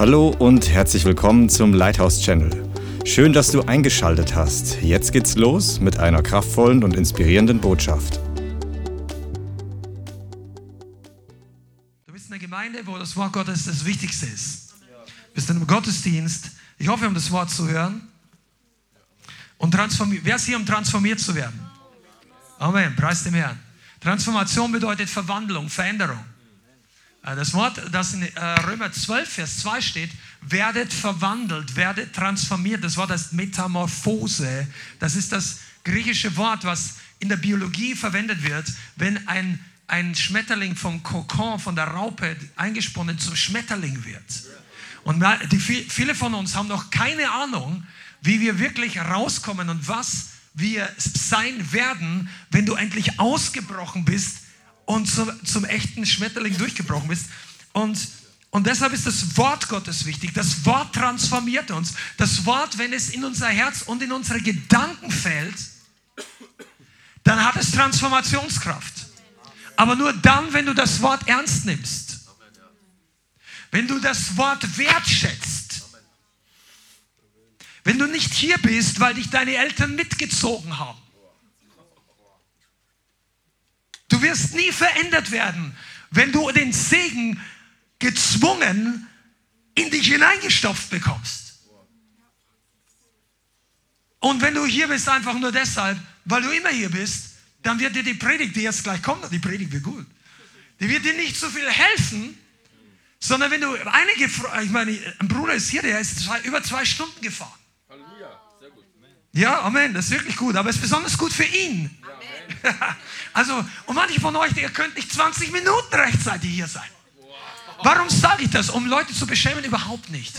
Hallo und herzlich willkommen zum Lighthouse Channel. Schön, dass du eingeschaltet hast. Jetzt geht's los mit einer kraftvollen und inspirierenden Botschaft. Du bist in einer Gemeinde, wo das Wort Gottes das Wichtigste ist. Du bist in einem Gottesdienst. Ich hoffe, um das Wort zu hören. Und. Wer ist hier, um transformiert zu werden? Amen. Preis dem Herrn. Transformation bedeutet Verwandlung, Veränderung. Äh, das Wort, das in äh, Römer 12, Vers 2 steht, werdet verwandelt, werdet transformiert. Das Wort heißt Metamorphose. Das ist das griechische Wort, was in der Biologie verwendet wird, wenn ein, ein Schmetterling vom Kokon, von der Raupe eingesponnen zum Schmetterling wird. Und die, viele von uns haben noch keine Ahnung, wie wir wirklich rauskommen und was wir sein werden, wenn du endlich ausgebrochen bist und zum, zum echten Schmetterling durchgebrochen bist. Und, und deshalb ist das Wort Gottes wichtig. Das Wort transformiert uns. Das Wort, wenn es in unser Herz und in unsere Gedanken fällt, dann hat es Transformationskraft. Aber nur dann, wenn du das Wort ernst nimmst. Wenn du das Wort wertschätzt. Wenn du nicht hier bist, weil dich deine Eltern mitgezogen haben. Du wirst nie verändert werden, wenn du den Segen gezwungen in dich hineingestopft bekommst. Und wenn du hier bist, einfach nur deshalb, weil du immer hier bist, dann wird dir die Predigt, die jetzt gleich kommt, die Predigt wird gut, die wird dir nicht so viel helfen, sondern wenn du einige, ich meine, ein Bruder ist hier, der ist zwei, über zwei Stunden gefahren. Ja, Amen, das ist wirklich gut, aber es ist besonders gut für ihn. Also, und manche von euch, ihr könnt nicht 20 Minuten rechtzeitig hier sein. Warum sage ich das? Um Leute zu beschämen? Überhaupt nicht.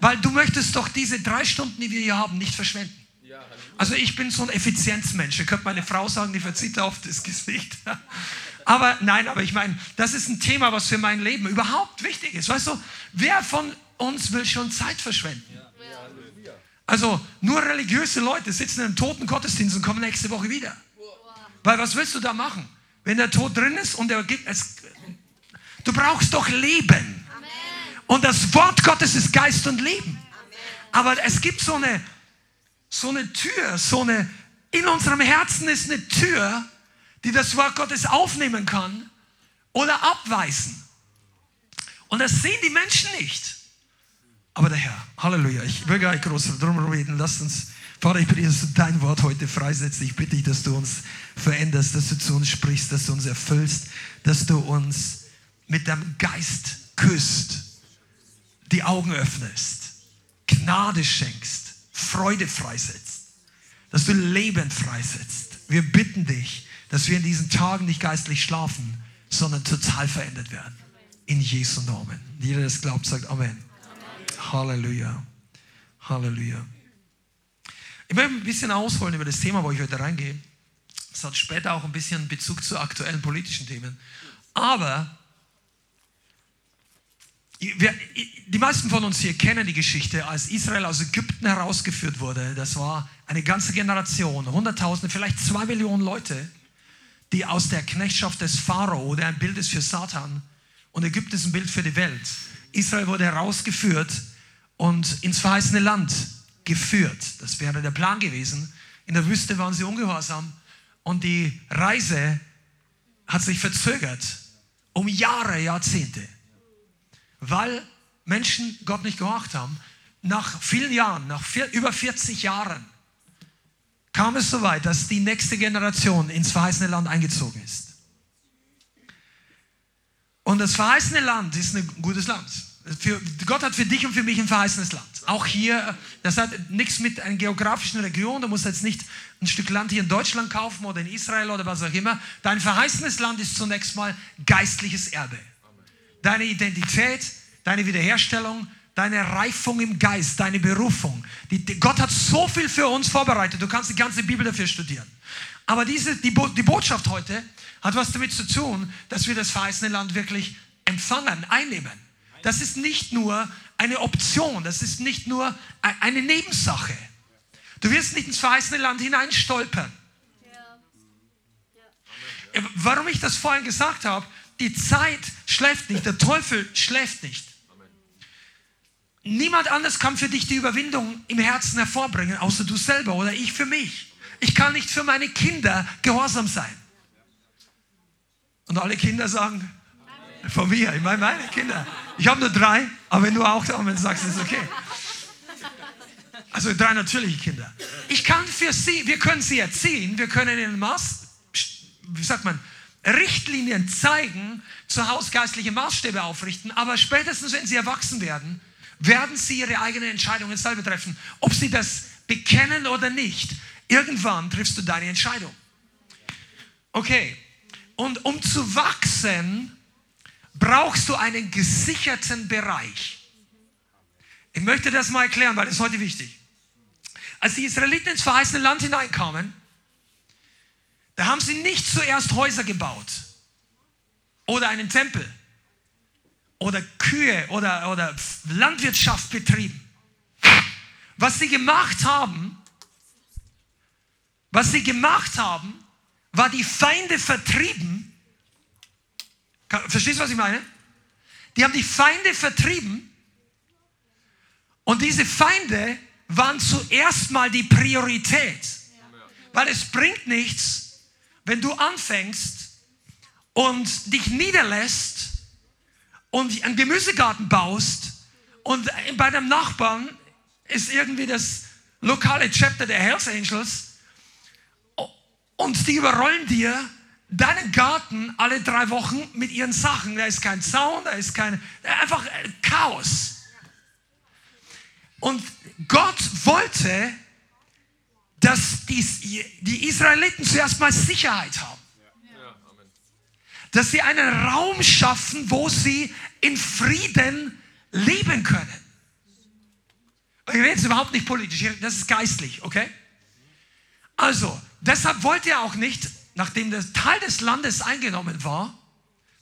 Weil du möchtest doch diese drei Stunden, die wir hier haben, nicht verschwenden. Also ich bin so ein Effizienzmensch. Ihr könnt meine Frau sagen, die verzieht auf das Gesicht. Aber nein, aber ich meine, das ist ein Thema, was für mein Leben überhaupt wichtig ist. Weißt du, wer von uns will schon Zeit verschwenden? Also nur religiöse Leute sitzen in einem toten Gottesdienst und kommen nächste Woche wieder. Weil was willst du da machen? Wenn der Tod drin ist und er gibt es. Du brauchst doch Leben. Und das Wort Gottes ist Geist und Leben. Aber es gibt so eine, so eine Tür, so eine, in unserem Herzen ist eine Tür, die das Wort Gottes aufnehmen kann oder abweisen. Und das sehen die Menschen nicht. Aber der Herr, Halleluja, ich will gar nicht groß drum reden, lasst uns Vater, ich bitte, dass du dein Wort heute freisetzt. Ich bitte dich, dass du uns veränderst, dass du zu uns sprichst, dass du uns erfüllst, dass du uns mit deinem Geist küsst, die Augen öffnest, Gnade schenkst, Freude freisetzt, dass du Leben freisetzt. Wir bitten dich, dass wir in diesen Tagen nicht geistlich schlafen, sondern total verändert werden. In Jesu Namen. Jeder, der es glaubt, sagt Amen. Halleluja. Halleluja. Ich möchte ein bisschen ausholen über das Thema, wo ich heute reingehe. Es hat später auch ein bisschen Bezug zu aktuellen politischen Themen. Aber die meisten von uns hier kennen die Geschichte, als Israel aus Ägypten herausgeführt wurde. Das war eine ganze Generation, Hunderttausende, vielleicht zwei Millionen Leute, die aus der Knechtschaft des Pharao, der ein Bild ist für Satan, und Ägypten ist ein Bild für die Welt. Israel wurde herausgeführt und ins verheißene Land geführt. Das wäre der Plan gewesen. In der Wüste waren sie ungehorsam und die Reise hat sich verzögert um Jahre, Jahrzehnte, weil Menschen Gott nicht gehorcht haben. Nach vielen Jahren, nach vier, über 40 Jahren, kam es so weit, dass die nächste Generation ins verheißene Land eingezogen ist. Und das verheißene Land ist ein gutes Land. Für, Gott hat für dich und für mich ein verheißenes Land. Auch hier, das hat nichts mit einer geografischen Region. Du musst jetzt nicht ein Stück Land hier in Deutschland kaufen oder in Israel oder was auch immer. Dein verheißenes Land ist zunächst mal geistliches Erbe. Deine Identität, deine Wiederherstellung, deine Reifung im Geist, deine Berufung. Die, die, Gott hat so viel für uns vorbereitet. Du kannst die ganze Bibel dafür studieren. Aber diese, die, die Botschaft heute hat was damit zu tun, dass wir das verheißene Land wirklich empfangen, einnehmen. Das ist nicht nur eine Option, das ist nicht nur e-, eine Nebensache. Du wirst nicht ins verheißene Land hineinstolpern. Warum ich das vorhin gesagt habe, die Zeit schläft nicht, der Teufel schläft nicht. niemand anders kann für dich die Überwindung im Herzen hervorbringen, außer du selber oder ich für mich. Ich kann nicht für meine Kinder gehorsam sein. Und alle Kinder sagen, von mir, ich meine meine Kinder. Ich habe nur drei, aber wenn du auch Amen sagst, ist okay. Also drei natürliche Kinder. Ich kann für sie, wir können sie erziehen, wir können ihnen Maß, wie sagt man, Richtlinien zeigen, zu Hause geistliche Maßstäbe aufrichten, aber spätestens, wenn sie erwachsen werden, werden sie ihre eigenen Entscheidungen selber treffen. Ob sie das bekennen oder nicht, irgendwann triffst du deine Entscheidung. Okay, und um zu wachsen, brauchst du einen gesicherten Bereich. Ich möchte das mal erklären, weil das ist heute wichtig. Als die Israeliten ins verheißene Land hineinkamen, da haben sie nicht zuerst Häuser gebaut oder einen Tempel oder Kühe oder, oder Landwirtschaft betrieben. Was sie gemacht haben, was sie gemacht haben, war die Feinde vertrieben. Verstehst du, was ich meine? Die haben die Feinde vertrieben und diese Feinde waren zuerst mal die Priorität. Weil es bringt nichts, wenn du anfängst und dich niederlässt und einen Gemüsegarten baust und bei deinem Nachbarn ist irgendwie das lokale Chapter der Hells Angels und die überrollen dir deinen Garten alle drei Wochen mit ihren Sachen. Da ist kein Zaun, da ist kein, einfach Chaos. Und Gott wollte, dass die, die Israeliten zuerst mal Sicherheit haben. Dass sie einen Raum schaffen, wo sie in Frieden leben können. Ich rede jetzt überhaupt nicht politisch, das ist geistlich, okay? Also, deshalb wollte er auch nicht, nachdem der Teil des Landes eingenommen war,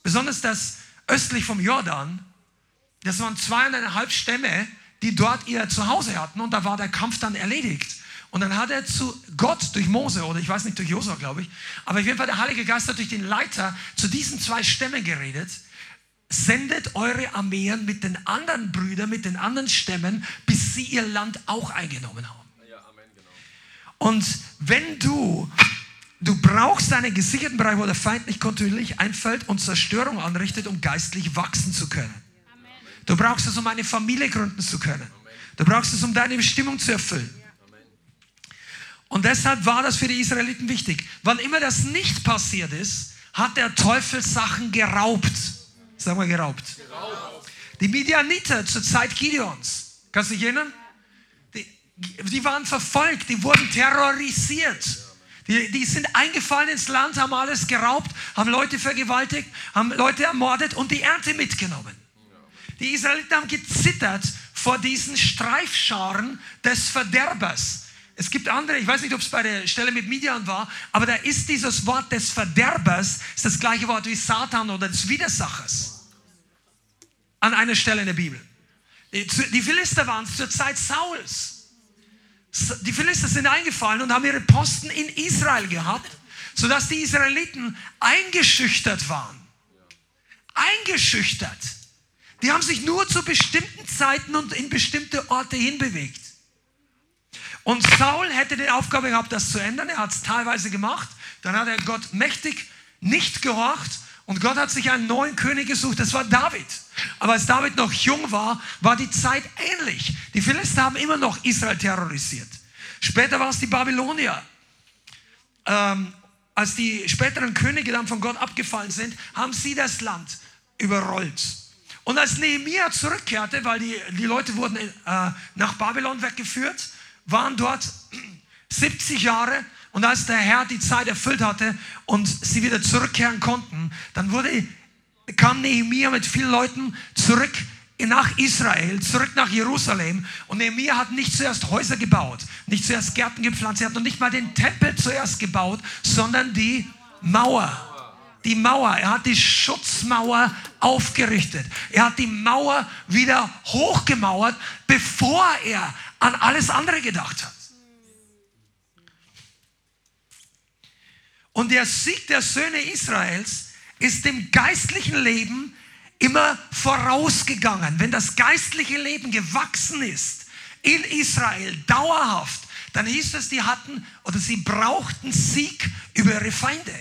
besonders das östlich vom Jordan, das waren zweieinhalb Stämme, die dort ihr Zuhause hatten und da war der Kampf dann erledigt. Und dann hat er zu Gott durch Mose oder ich weiß nicht durch Josua, glaube ich, aber auf jeden Fall der Heilige Geist hat durch den Leiter zu diesen zwei Stämmen geredet. Sendet eure Armeen mit den anderen Brüdern, mit den anderen Stämmen, bis sie ihr Land auch eingenommen haben. Und wenn du, du brauchst einen gesicherten Bereich, wo der Feind nicht kontinuierlich einfällt und Zerstörung anrichtet, um geistlich wachsen zu können. Du brauchst es, um eine Familie gründen zu können. Du brauchst es, um deine Bestimmung zu erfüllen. Und deshalb war das für die Israeliten wichtig. Wann immer das nicht passiert ist, hat der Teufel Sachen geraubt. Sagen wir geraubt. geraubt. Die Midianiter zur Zeit Gideons. Kannst du dich erinnern? Die, die waren verfolgt, die wurden terrorisiert. Die, die sind eingefallen ins Land, haben alles geraubt, haben Leute vergewaltigt, haben Leute ermordet und die Ernte mitgenommen. Die Israeliten haben gezittert vor diesen Streifscharen des Verderbers. Es gibt andere, ich weiß nicht, ob es bei der Stelle mit Midian war, aber da ist dieses Wort des Verderbers, ist das gleiche Wort wie Satan oder des Widersachers. An einer Stelle in der Bibel. Die Philister waren es zur Zeit Sauls. Die Philister sind eingefallen und haben ihre Posten in Israel gehabt, sodass die Israeliten eingeschüchtert waren. Eingeschüchtert. Die haben sich nur zu bestimmten Zeiten und in bestimmte Orte hinbewegt. Und Saul hätte die Aufgabe gehabt, das zu ändern. Er hat es teilweise gemacht. Dann hat er Gott mächtig nicht gehorcht. Und Gott hat sich einen neuen König gesucht. Das war David. Aber als David noch jung war, war die Zeit ähnlich. Die Philister haben immer noch Israel terrorisiert. Später war es die Babylonier. Ähm, als die späteren Könige dann von Gott abgefallen sind, haben sie das Land überrollt. Und als Nehemiah zurückkehrte, weil die, die Leute wurden äh, nach Babylon weggeführt, waren dort 70 Jahre und als der Herr die Zeit erfüllt hatte und sie wieder zurückkehren konnten, dann wurde, kam Nehemiah mit vielen Leuten zurück nach Israel, zurück nach Jerusalem. Und Nehemiah hat nicht zuerst Häuser gebaut, nicht zuerst Gärten gepflanzt, er hat noch nicht mal den Tempel zuerst gebaut, sondern die Mauer die Mauer, er hat die Schutzmauer aufgerichtet. Er hat die Mauer wieder hochgemauert, bevor er an alles andere gedacht hat. Und der Sieg der Söhne Israels ist dem geistlichen Leben immer vorausgegangen. Wenn das geistliche Leben gewachsen ist in Israel dauerhaft, dann hieß es, die hatten oder sie brauchten Sieg über ihre Feinde.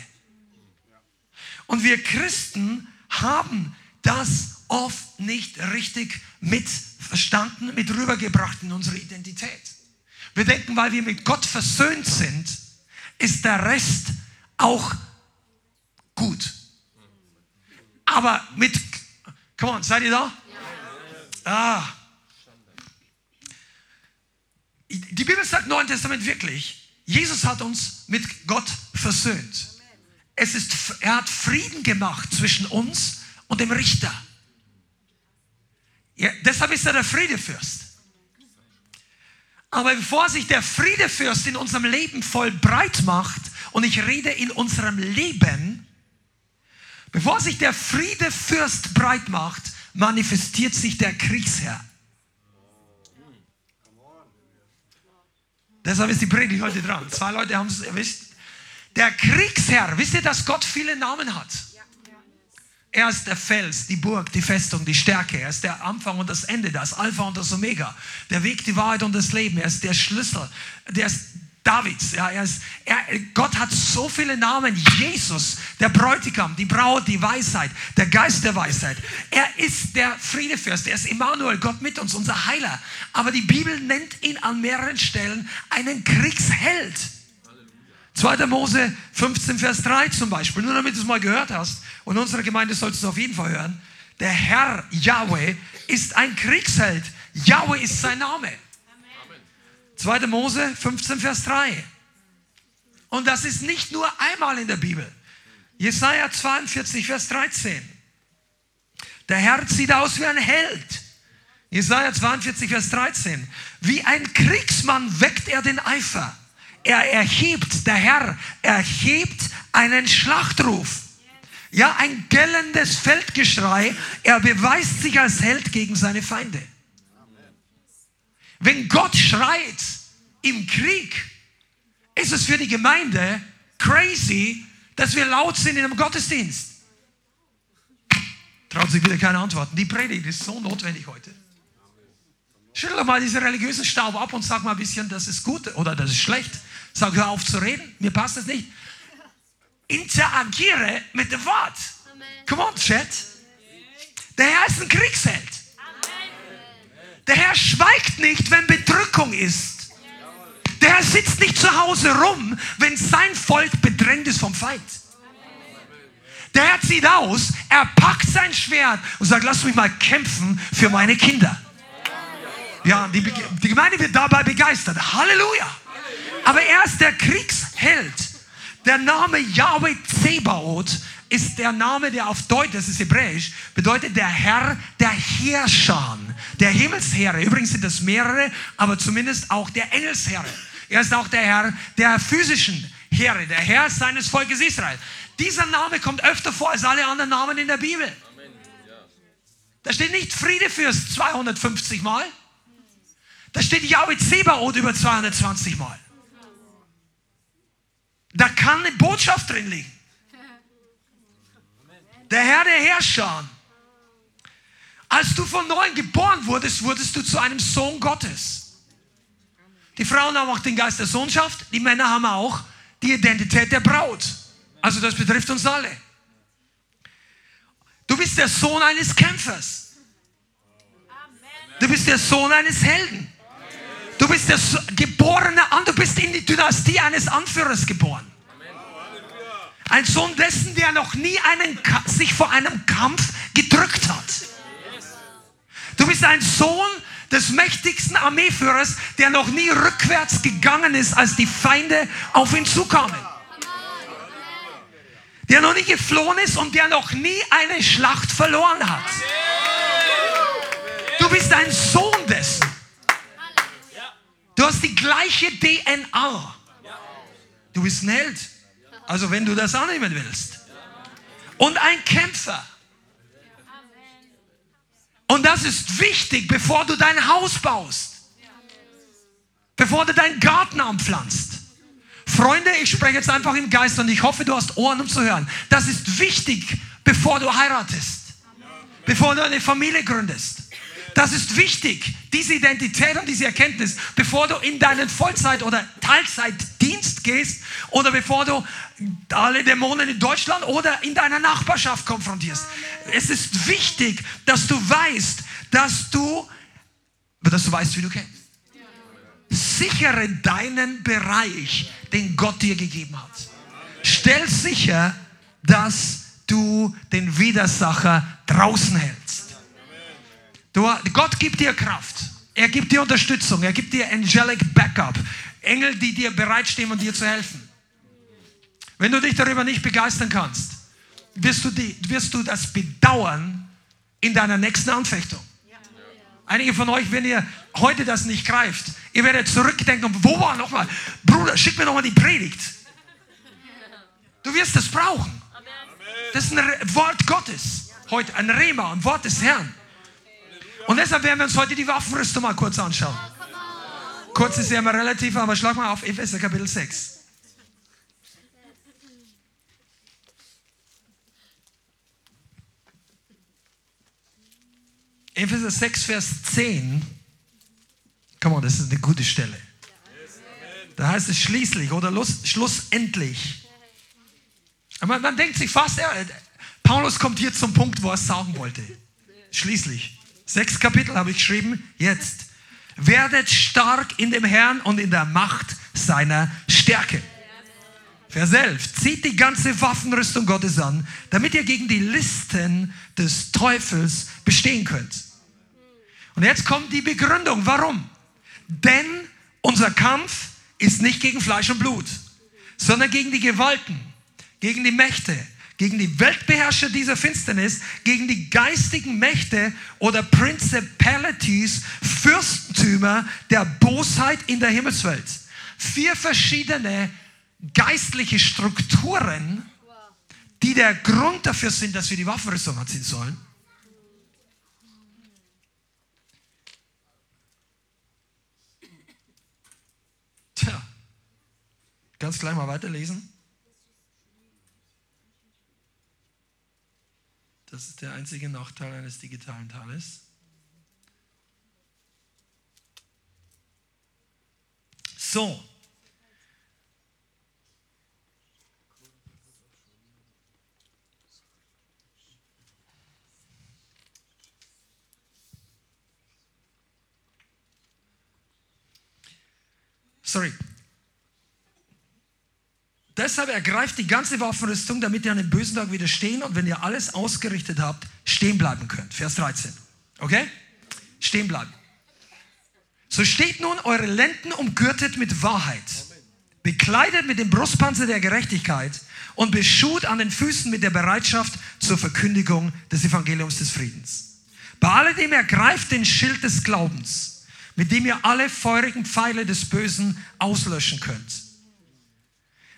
Und wir Christen haben das oft nicht richtig mit verstanden, mit rübergebracht in unsere Identität. Wir denken, weil wir mit Gott versöhnt sind, ist der Rest auch gut. Aber mit, come on, seid ihr da? Ah. Die Bibel sagt im Neuen Testament wirklich, Jesus hat uns mit Gott versöhnt. Es ist, er hat Frieden gemacht zwischen uns und dem Richter. Ja, deshalb ist er der Friedefürst. Aber bevor sich der Friedefürst in unserem Leben voll breit macht, und ich rede in unserem Leben, bevor sich der Friedefürst breit macht, manifestiert sich der Kriegsherr. Deshalb ist die Predigt heute dran. Zwei Leute haben es erwischt. Der Kriegsherr, wisst ihr, dass Gott viele Namen hat? Er ist der Fels, die Burg, die Festung, die Stärke. Er ist der Anfang und das Ende, das Alpha und das Omega. Der Weg, die Wahrheit und das Leben. Er ist der Schlüssel. Der ist Davids. Ja, er ist, er, Gott hat so viele Namen. Jesus, der Bräutigam, die Braut, die Weisheit, der Geist der Weisheit. Er ist der Friedefürst. Er ist Immanuel, Gott mit uns, unser Heiler. Aber die Bibel nennt ihn an mehreren Stellen einen Kriegsheld. 2. Mose 15, Vers 3 zum Beispiel, nur damit du es mal gehört hast. Und unsere Gemeinde sollst du es auf jeden Fall hören. Der Herr Yahweh ist ein Kriegsheld. Yahweh ist sein Name. 2. Mose 15, Vers 3. Und das ist nicht nur einmal in der Bibel. Jesaja 42, Vers 13. Der Herr sieht aus wie ein Held. Jesaja 42, Vers 13. Wie ein Kriegsmann weckt er den Eifer. Er erhebt, der Herr erhebt einen Schlachtruf. Ja, ein gellendes Feldgeschrei. Er beweist sich als Held gegen seine Feinde. Wenn Gott schreit im Krieg, ist es für die Gemeinde crazy, dass wir laut sind in einem Gottesdienst. Traut sich wieder keine Antworten. Die Predigt ist so notwendig heute. Schüttel doch mal diesen religiösen Staub ab und sag mal ein bisschen, das ist gut oder das ist schlecht. Sag, hör auf zu reden, mir passt das nicht. Interagiere mit dem Wort. Come on, Chat. Der Herr ist ein Kriegsheld. Der Herr schweigt nicht, wenn Bedrückung ist. Der Herr sitzt nicht zu Hause rum, wenn sein Volk bedrängt ist vom Feind. Der Herr zieht aus, er packt sein Schwert und sagt, lass mich mal kämpfen für meine Kinder. Ja, die, die Gemeinde wird dabei begeistert. Halleluja. Aber er ist der Kriegsheld. Der Name Yahweh Zebaoth ist der Name, der auf Deutsch, das ist hebräisch, bedeutet der Herr der Herrscher, der Himmelsheere. Übrigens sind das mehrere, aber zumindest auch der Engelsheere. Er ist auch der Herr der physischen Heere, der Herr seines Volkes Israel. Dieser Name kommt öfter vor als alle anderen Namen in der Bibel. Da steht nicht Friedefürst 250 Mal. Da steht Yahweh Zebaoth über 220 Mal. Da kann eine Botschaft drin liegen. Der Herr der Herrscher. Als du von neuem geboren wurdest, wurdest du zu einem Sohn Gottes. Die Frauen haben auch den Geist der Sohnschaft, die Männer haben auch die Identität der Braut. Also das betrifft uns alle. Du bist der Sohn eines Kämpfers. Du bist der Sohn eines Helden. Du bist der geborene an, du bist in die Dynastie eines Anführers geboren. Ein Sohn dessen, der noch nie einen, sich vor einem Kampf gedrückt hat. Du bist ein Sohn des mächtigsten Armeeführers, der noch nie rückwärts gegangen ist, als die Feinde auf ihn zukamen. Der noch nie geflohen ist und der noch nie eine Schlacht verloren hat. Du bist ein Sohn dessen. Du hast die gleiche DNA. Du bist ein Held. Also wenn du das annehmen willst. Und ein Kämpfer. Und das ist wichtig, bevor du dein Haus baust. Bevor du deinen Garten anpflanzt. Freunde, ich spreche jetzt einfach im Geist und ich hoffe, du hast Ohren, um zu hören. Das ist wichtig, bevor du heiratest. bevor du eine Familie gründest. Das ist wichtig, diese Identität und diese Erkenntnis, bevor du in deinen Vollzeit- oder Teilzeitdienst gehst oder bevor du alle Dämonen in Deutschland oder in deiner Nachbarschaft konfrontierst. Es ist wichtig, dass du weißt, dass du, dass du weißt, wie du kennst. Sichere deinen Bereich, den Gott dir gegeben hat. Stell sicher, dass du den Widersacher draußen hältst. Du, Gott gibt dir Kraft. Er gibt dir Unterstützung. Er gibt dir angelic Backup. Engel, die dir bereitstehen, um dir zu helfen. Wenn du dich darüber nicht begeistern kannst, wirst du, die, wirst du das bedauern in deiner nächsten Anfechtung. Einige von euch, wenn ihr heute das nicht greift, ihr werdet zurückdenken, wo war nochmal? Bruder, schick mir nochmal die Predigt. Du wirst es brauchen. Das ist ein Wort Gottes. Heute ein Rema, ein Wort des Herrn. Und deshalb werden wir uns heute die Waffenrüstung mal kurz anschauen. Kurz ist ja immer relativ, aber schlag mal auf Epheser Kapitel 6. Epheser 6, Vers 10. Komm on, das ist eine gute Stelle. Da heißt es schließlich oder schlussendlich. Man, man denkt sich fast, ja, Paulus kommt hier zum Punkt, wo er es sagen wollte. Schließlich. Sechs Kapitel habe ich geschrieben. Jetzt. Werdet stark in dem Herrn und in der Macht seiner Stärke. Vers 11. Zieht die ganze Waffenrüstung Gottes an, damit ihr gegen die Listen des Teufels bestehen könnt. Und jetzt kommt die Begründung. Warum? Denn unser Kampf ist nicht gegen Fleisch und Blut, sondern gegen die Gewalten, gegen die Mächte, gegen die Weltbeherrscher dieser Finsternis, gegen die geistigen Mächte oder Principalities, Fürstentümer der Bosheit in der Himmelswelt. Vier verschiedene geistliche Strukturen, die der Grund dafür sind, dass wir die Waffenrüstung anziehen sollen. Tja, ganz gleich mal weiterlesen. Das ist der einzige Nachteil eines digitalen Tales. So. Sorry, Deshalb ergreift die ganze Waffenrüstung, damit ihr an dem bösen Tag widerstehen und wenn ihr alles ausgerichtet habt, stehen bleiben könnt. Vers 13. Okay? Stehen bleiben. So steht nun eure Lenden umgürtet mit Wahrheit, bekleidet mit dem Brustpanzer der Gerechtigkeit und beschut an den Füßen mit der Bereitschaft zur Verkündigung des Evangeliums des Friedens. Bei alledem ergreift den Schild des Glaubens, mit dem ihr alle feurigen Pfeile des Bösen auslöschen könnt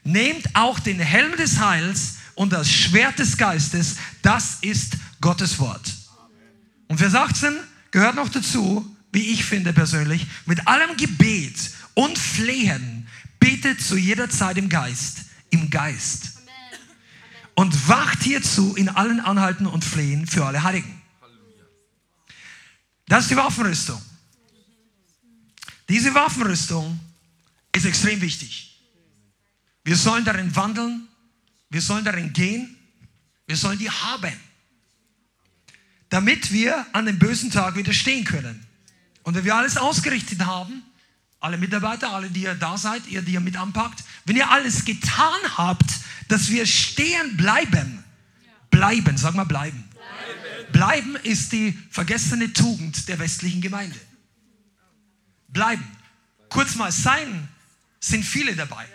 Nehmt auch den Helm des Heils und das Schwert des Geistes, das ist Gottes Wort. Und Vers 18 gehört noch dazu, wie ich finde persönlich, mit allem Gebet und Flehen betet zu jeder Zeit im Geist, im Geist. Und wacht hierzu in allen Anhalten und Flehen für alle Heiligen. Das ist die Waffenrüstung. Diese Waffenrüstung ist extrem wichtig. Wir sollen darin wandeln, wir sollen darin gehen, wir sollen die haben, damit wir an dem bösen Tag widerstehen können. Und wenn wir alles ausgerichtet haben, alle Mitarbeiter, alle, die ihr da seid, ihr, die ihr mit anpackt, wenn ihr alles getan habt, dass wir stehen bleiben, bleiben, sag mal bleiben. Bleiben, bleiben ist die vergessene Tugend der westlichen Gemeinde. Bleiben. Kurz mal sein, sind viele dabei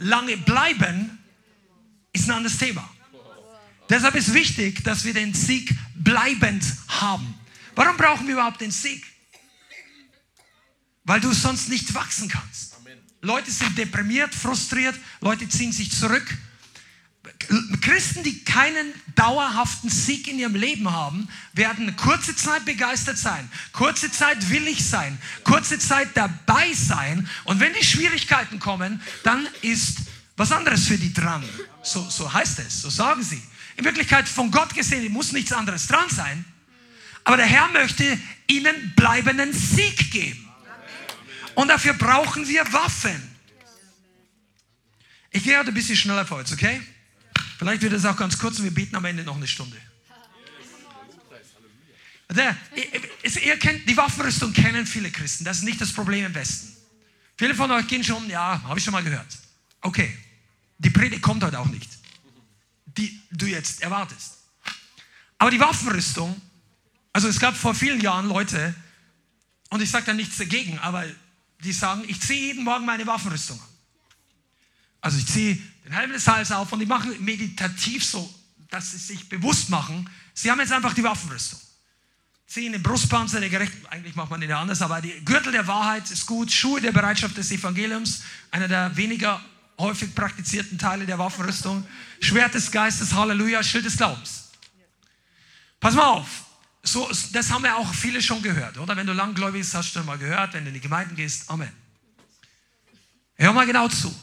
lange bleiben, ist ein anderes Thema. Deshalb ist wichtig, dass wir den Sieg bleibend haben. Warum brauchen wir überhaupt den Sieg? Weil du sonst nicht wachsen kannst. Leute sind deprimiert, frustriert, Leute ziehen sich zurück Christen, die keinen dauerhaften Sieg in ihrem Leben haben, werden kurze Zeit begeistert sein, kurze Zeit willig sein, kurze Zeit dabei sein. Und wenn die Schwierigkeiten kommen, dann ist was anderes für die dran. So, so heißt es, so sagen sie. In Wirklichkeit von Gott gesehen muss nichts anderes dran sein. Aber der Herr möchte ihnen bleibenden Sieg geben. Und dafür brauchen wir Waffen. Ich gehe heute ein bisschen schneller vorwärts, okay? Vielleicht wird es auch ganz kurz und wir beten am Ende noch eine Stunde. Der, ihr kennt, die Waffenrüstung kennen viele Christen. Das ist nicht das Problem im Westen. Viele von euch gehen schon, ja, habe ich schon mal gehört. Okay, die Predigt kommt heute auch nicht, die du jetzt erwartest. Aber die Waffenrüstung, also es gab vor vielen Jahren Leute, und ich sage da nichts dagegen, aber die sagen, ich ziehe jeden Morgen meine Waffenrüstung an. Also ich ziehe den Helm des Heils auf und die machen meditativ so, dass sie sich bewusst machen, sie haben jetzt einfach die Waffenrüstung. Ziehen den Brustpanzer der Gerecht, eigentlich macht man den ja anders, aber die Gürtel der Wahrheit ist gut, Schuhe der Bereitschaft des Evangeliums, einer der weniger häufig praktizierten Teile der Waffenrüstung, Schwert des Geistes, Halleluja, Schild des Glaubens. Pass mal auf, so, das haben ja auch viele schon gehört, oder? Wenn du langgläubig bist, hast du schon mal gehört, wenn du in die Gemeinden gehst, Amen. Hör mal genau zu.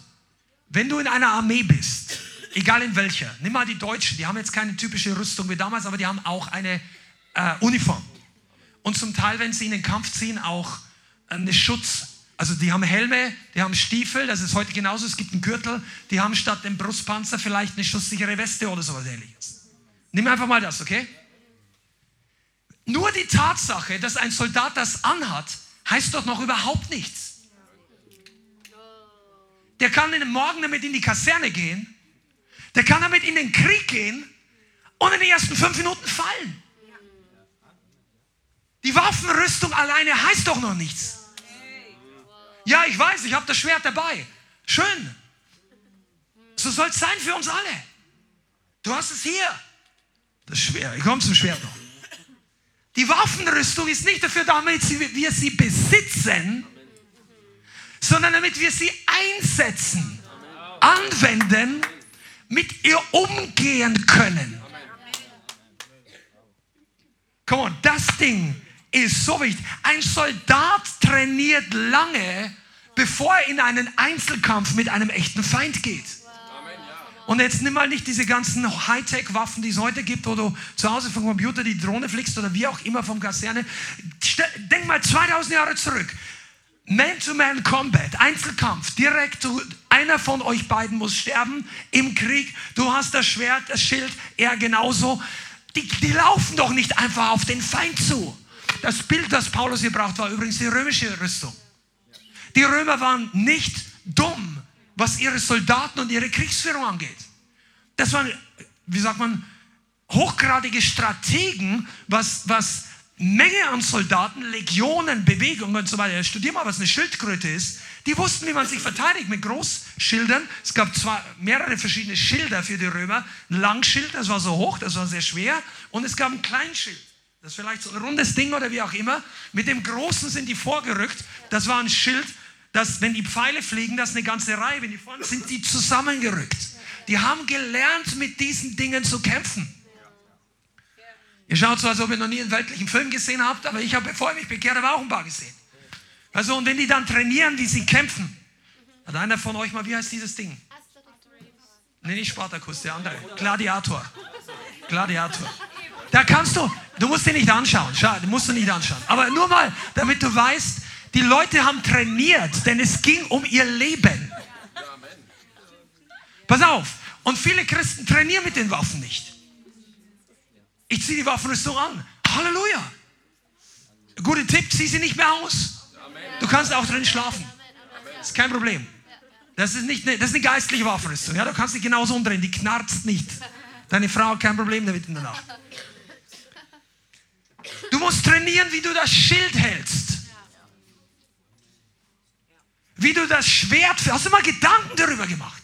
Wenn du in einer Armee bist, egal in welcher, nimm mal die Deutschen, die haben jetzt keine typische Rüstung wie damals, aber die haben auch eine äh, Uniform. Und zum Teil, wenn sie in den Kampf ziehen, auch äh, eine Schutz. Also die haben Helme, die haben Stiefel, das ist heute genauso, es gibt einen Gürtel, die haben statt dem Brustpanzer vielleicht eine schusssichere Weste oder sowas ähnliches. Nimm einfach mal das, okay? Nur die Tatsache, dass ein Soldat das anhat, heißt doch noch überhaupt nichts. Der kann den Morgen damit in die Kaserne gehen. Der kann damit in den Krieg gehen und in den ersten fünf Minuten fallen. Die Waffenrüstung alleine heißt doch noch nichts. Ja, ich weiß, ich habe das Schwert dabei. Schön. So soll es sein für uns alle. Du hast es hier. Das Schwert. Ich komme zum Schwert noch. Die Waffenrüstung ist nicht dafür, damit wir sie besitzen, sondern damit wir sie einsetzen, anwenden, mit ihr umgehen können. Come on, das Ding ist so wichtig. Ein Soldat trainiert lange, bevor er in einen Einzelkampf mit einem echten Feind geht. Und jetzt nimm mal nicht diese ganzen Hightech-Waffen, die es heute gibt, wo du zu Hause vom Computer die Drohne fliegst oder wie auch immer vom Kaserne. Denk mal 2000 Jahre zurück. Man-to-Man-Combat, Einzelkampf, direkt, einer von euch beiden muss sterben im Krieg. Du hast das Schwert, das Schild, er genauso. Die, die laufen doch nicht einfach auf den Feind zu. Das Bild, das Paulus hier braucht, war übrigens die römische Rüstung. Die Römer waren nicht dumm, was ihre Soldaten und ihre Kriegsführung angeht. Das waren, wie sagt man, hochgradige Strategen, was, was Menge an Soldaten, Legionen, Bewegungen und so weiter. Studier mal, was eine Schildkröte ist. Die wussten, wie man sich verteidigt mit Großschildern. Es gab zwar mehrere verschiedene Schilder für die Römer. Ein Langschild, das war so hoch, das war sehr schwer. Und es gab ein Kleinschild. Das ist vielleicht so ein rundes Ding oder wie auch immer. Mit dem Großen sind die vorgerückt. Das war ein Schild, das, wenn die Pfeile fliegen, das ist eine ganze Reihe. Wenn die vorne sind, die zusammengerückt. Die haben gelernt, mit diesen Dingen zu kämpfen. Ihr schaut so, als ob ihr noch nie einen weltlichen Film gesehen habt, aber ich habe, bevor ich mich bekehrt habe, auch ein paar gesehen. Also, und wenn die dann trainieren, wie sie kämpfen, hat einer von euch mal, wie heißt dieses Ding? Nee, nicht Spartacus, der andere. Gladiator. Gladiator. Da kannst du, du musst den nicht anschauen, schau, den musst du nicht anschauen. Aber nur mal, damit du weißt, die Leute haben trainiert, denn es ging um ihr Leben. Pass auf, und viele Christen trainieren mit den Waffen nicht. Ich ziehe die Waffenrüstung an. Halleluja. Guter Tipp, zieh sie nicht mehr aus. Du kannst auch drin schlafen. Ist kein Problem. Das ist, nicht eine, das ist eine geistliche Waffenrüstung. Ja, du kannst dich genauso umdrehen, die knarzt nicht. Deine Frau hat kein Problem damit in der Nacht. Du musst trainieren, wie du das Schild hältst. Wie du das Schwert. Hast du mal Gedanken darüber gemacht?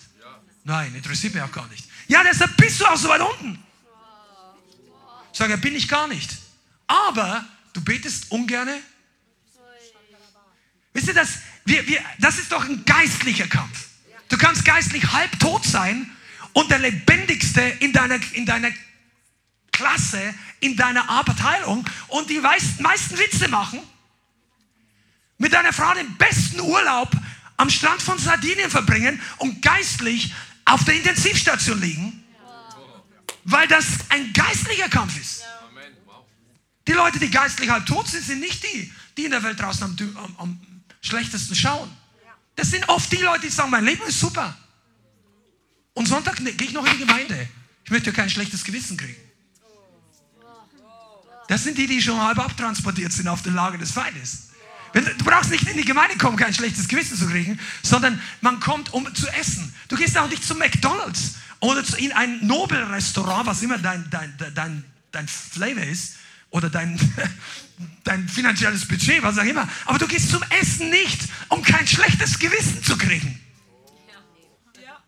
Nein, interessiert mich auch gar nicht. Ja, deshalb bist du auch so weit unten. Sage, bin ich gar nicht. Aber du betest ungerne. Wisst ihr, das, wir, wir, das ist doch ein geistlicher Kampf. Du kannst geistlich halb tot sein und der lebendigste in deiner, in deiner Klasse, in deiner Abteilung und die meisten Witze machen. Mit deiner Frau den besten Urlaub am Strand von Sardinien verbringen und geistlich auf der Intensivstation liegen weil das ein geistlicher Kampf ist. Die Leute, die geistlich halb tot sind, sind nicht die, die in der Welt draußen am, am, am schlechtesten schauen. Das sind oft die Leute, die sagen, mein Leben ist super. Und Sonntag ne, gehe ich noch in die Gemeinde. Ich möchte kein schlechtes Gewissen kriegen. Das sind die, die schon halb abtransportiert sind auf den Lager des Feindes. Du brauchst nicht in die Gemeinde kommen, kein schlechtes Gewissen zu kriegen, sondern man kommt, um zu essen. Du gehst auch nicht zu McDonalds oder in ein Nobelrestaurant, was immer dein, dein, dein, dein Flavor ist, oder dein, dein finanzielles Budget, was auch immer. Aber du gehst zum Essen nicht, um kein schlechtes Gewissen zu kriegen.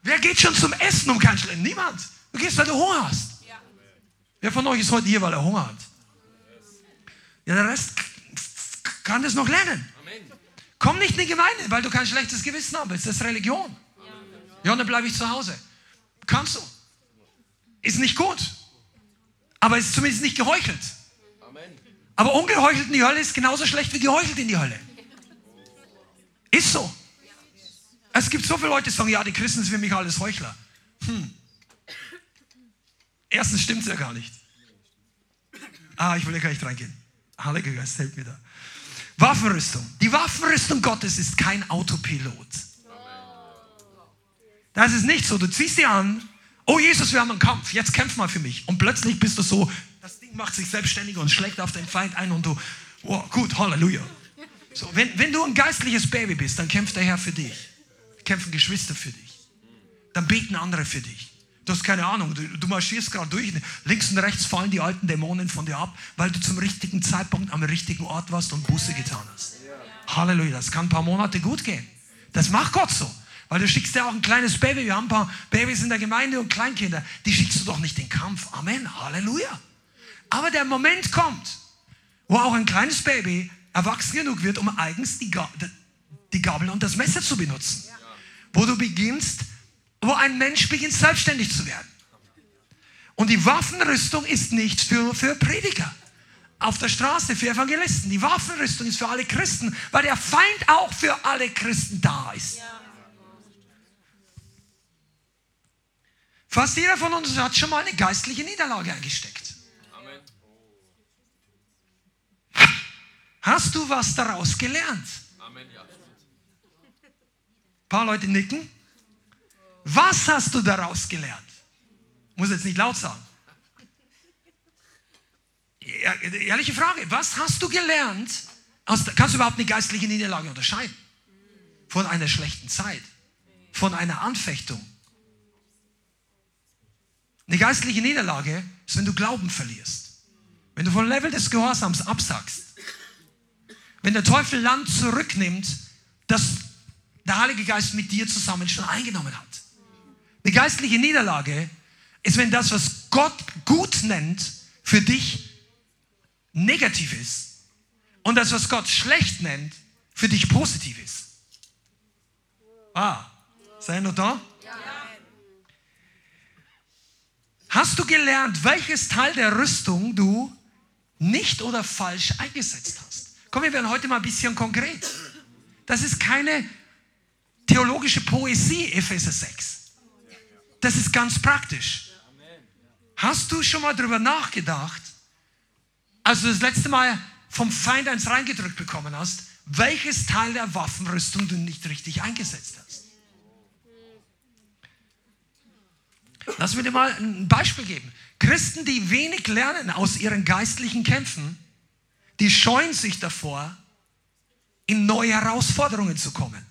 Wer geht schon zum Essen, um kein schlechtes Niemand. Du gehst, weil du Hunger hast. Wer von euch ist heute hier, weil er Hunger hat? Ja, der Rest kann das noch lernen. Komm nicht in die Gemeinde, weil du kein schlechtes Gewissen willst. Das ist Religion. Ja, dann bleibe ich zu Hause. Kannst du. Ist nicht gut. Aber ist zumindest nicht geheuchelt. Aber ungeheuchelt in die Hölle ist genauso schlecht wie geheuchelt in die Hölle. Ist so. Es gibt so viele Leute, die sagen, ja, die Christen sind für mich alles Heuchler. Hm. Erstens stimmt es ja gar nicht. Ah, ich will ja gar nicht reingehen. Heiliger Geist, hält mir da. Waffenrüstung. Die Waffenrüstung Gottes ist kein Autopilot. Das ist nicht so. Du ziehst sie an. Oh Jesus, wir haben einen Kampf. Jetzt kämpf mal für mich. Und plötzlich bist du so, das Ding macht sich selbstständig und schlägt auf den Feind ein und du, oh, gut, Halleluja. So, wenn, wenn du ein geistliches Baby bist, dann kämpft der Herr für dich. Kämpfen Geschwister für dich. Dann beten andere für dich. Du hast keine Ahnung, du, du marschierst gerade durch, links und rechts fallen die alten Dämonen von dir ab, weil du zum richtigen Zeitpunkt am richtigen Ort warst und Buße getan hast. Halleluja, das kann ein paar Monate gut gehen. Das macht Gott so. Weil du schickst ja auch ein kleines Baby. Wir haben ein paar Babys in der Gemeinde und Kleinkinder. Die schickst du doch nicht in den Kampf. Amen. Halleluja. Aber der Moment kommt, wo auch ein kleines Baby erwachsen genug wird, um eigens die, die Gabel und das Messer zu benutzen. Wo du beginnst, wo ein Mensch beginnt selbstständig zu werden. Und die Waffenrüstung ist nicht für, für Prediger auf der Straße, für Evangelisten. Die Waffenrüstung ist für alle Christen, weil der Feind auch für alle Christen da ist. Fast jeder von uns hat schon mal eine geistliche Niederlage eingesteckt. Hast du was daraus gelernt? Amen, ja. Ein paar Leute nicken. Was hast du daraus gelernt? Muss jetzt nicht laut sagen. Ehrliche Frage, was hast du gelernt? Kannst du überhaupt eine geistliche Niederlage unterscheiden? Von einer schlechten Zeit, von einer Anfechtung. Eine geistliche Niederlage ist, wenn du Glauben verlierst. Wenn du vom Level des Gehorsams absackst. Wenn der Teufel Land zurücknimmt, das der Heilige Geist mit dir zusammen schon eingenommen hat. Eine geistliche Niederlage ist, wenn das, was Gott gut nennt, für dich negativ ist und das, was Gott schlecht nennt, für dich positiv ist. Ah, sei noch da? Hast du gelernt, welches Teil der Rüstung du nicht oder falsch eingesetzt hast? Komm, wir werden heute mal ein bisschen konkret. Das ist keine theologische Poesie, Epheser 6. Das ist ganz praktisch. Hast du schon mal darüber nachgedacht, als du das letzte Mal vom Feind eins reingedrückt bekommen hast, welches Teil der Waffenrüstung du nicht richtig eingesetzt hast? Lass mir dir mal ein Beispiel geben. Christen, die wenig lernen aus ihren geistlichen Kämpfen, die scheuen sich davor, in neue Herausforderungen zu kommen.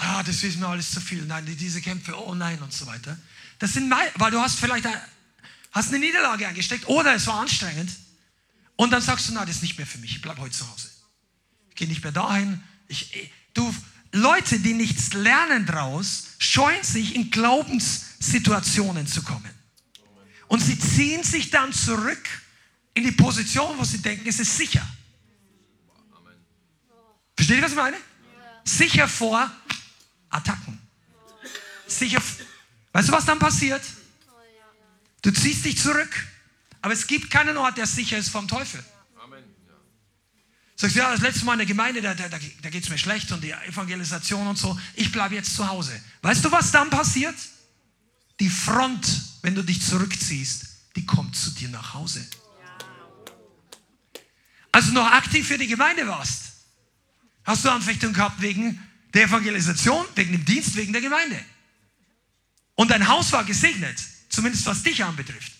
Ah, das ist mir alles zu viel. Nein, diese Kämpfe, oh nein und so weiter. Das sind, weil du hast vielleicht eine, hast eine Niederlage eingesteckt oder es war anstrengend. Und dann sagst du, na, das ist nicht mehr für mich. Ich bleibe heute zu Hause. Ich gehe nicht mehr dahin. Ich, du, Leute, die nichts lernen draus, scheuen sich in Glaubenssituationen zu kommen. Und sie ziehen sich dann zurück in die Position, wo sie denken, es ist sicher. Versteht ihr, was ich meine? Sicher vor Attacken. Sicher. Weißt du, was dann passiert? Du ziehst dich zurück, aber es gibt keinen Ort, der sicher ist vom Teufel. Sagst du, ja, das letzte Mal in der Gemeinde, da, da, da geht es mir schlecht und die Evangelisation und so. Ich bleibe jetzt zu Hause. Weißt du, was dann passiert? Die Front, wenn du dich zurückziehst, die kommt zu dir nach Hause. als du noch aktiv für die Gemeinde warst, hast du Anfechtung gehabt wegen der Evangelisation, wegen dem Dienst, wegen der Gemeinde. Und dein Haus war gesegnet, zumindest was dich anbetrifft.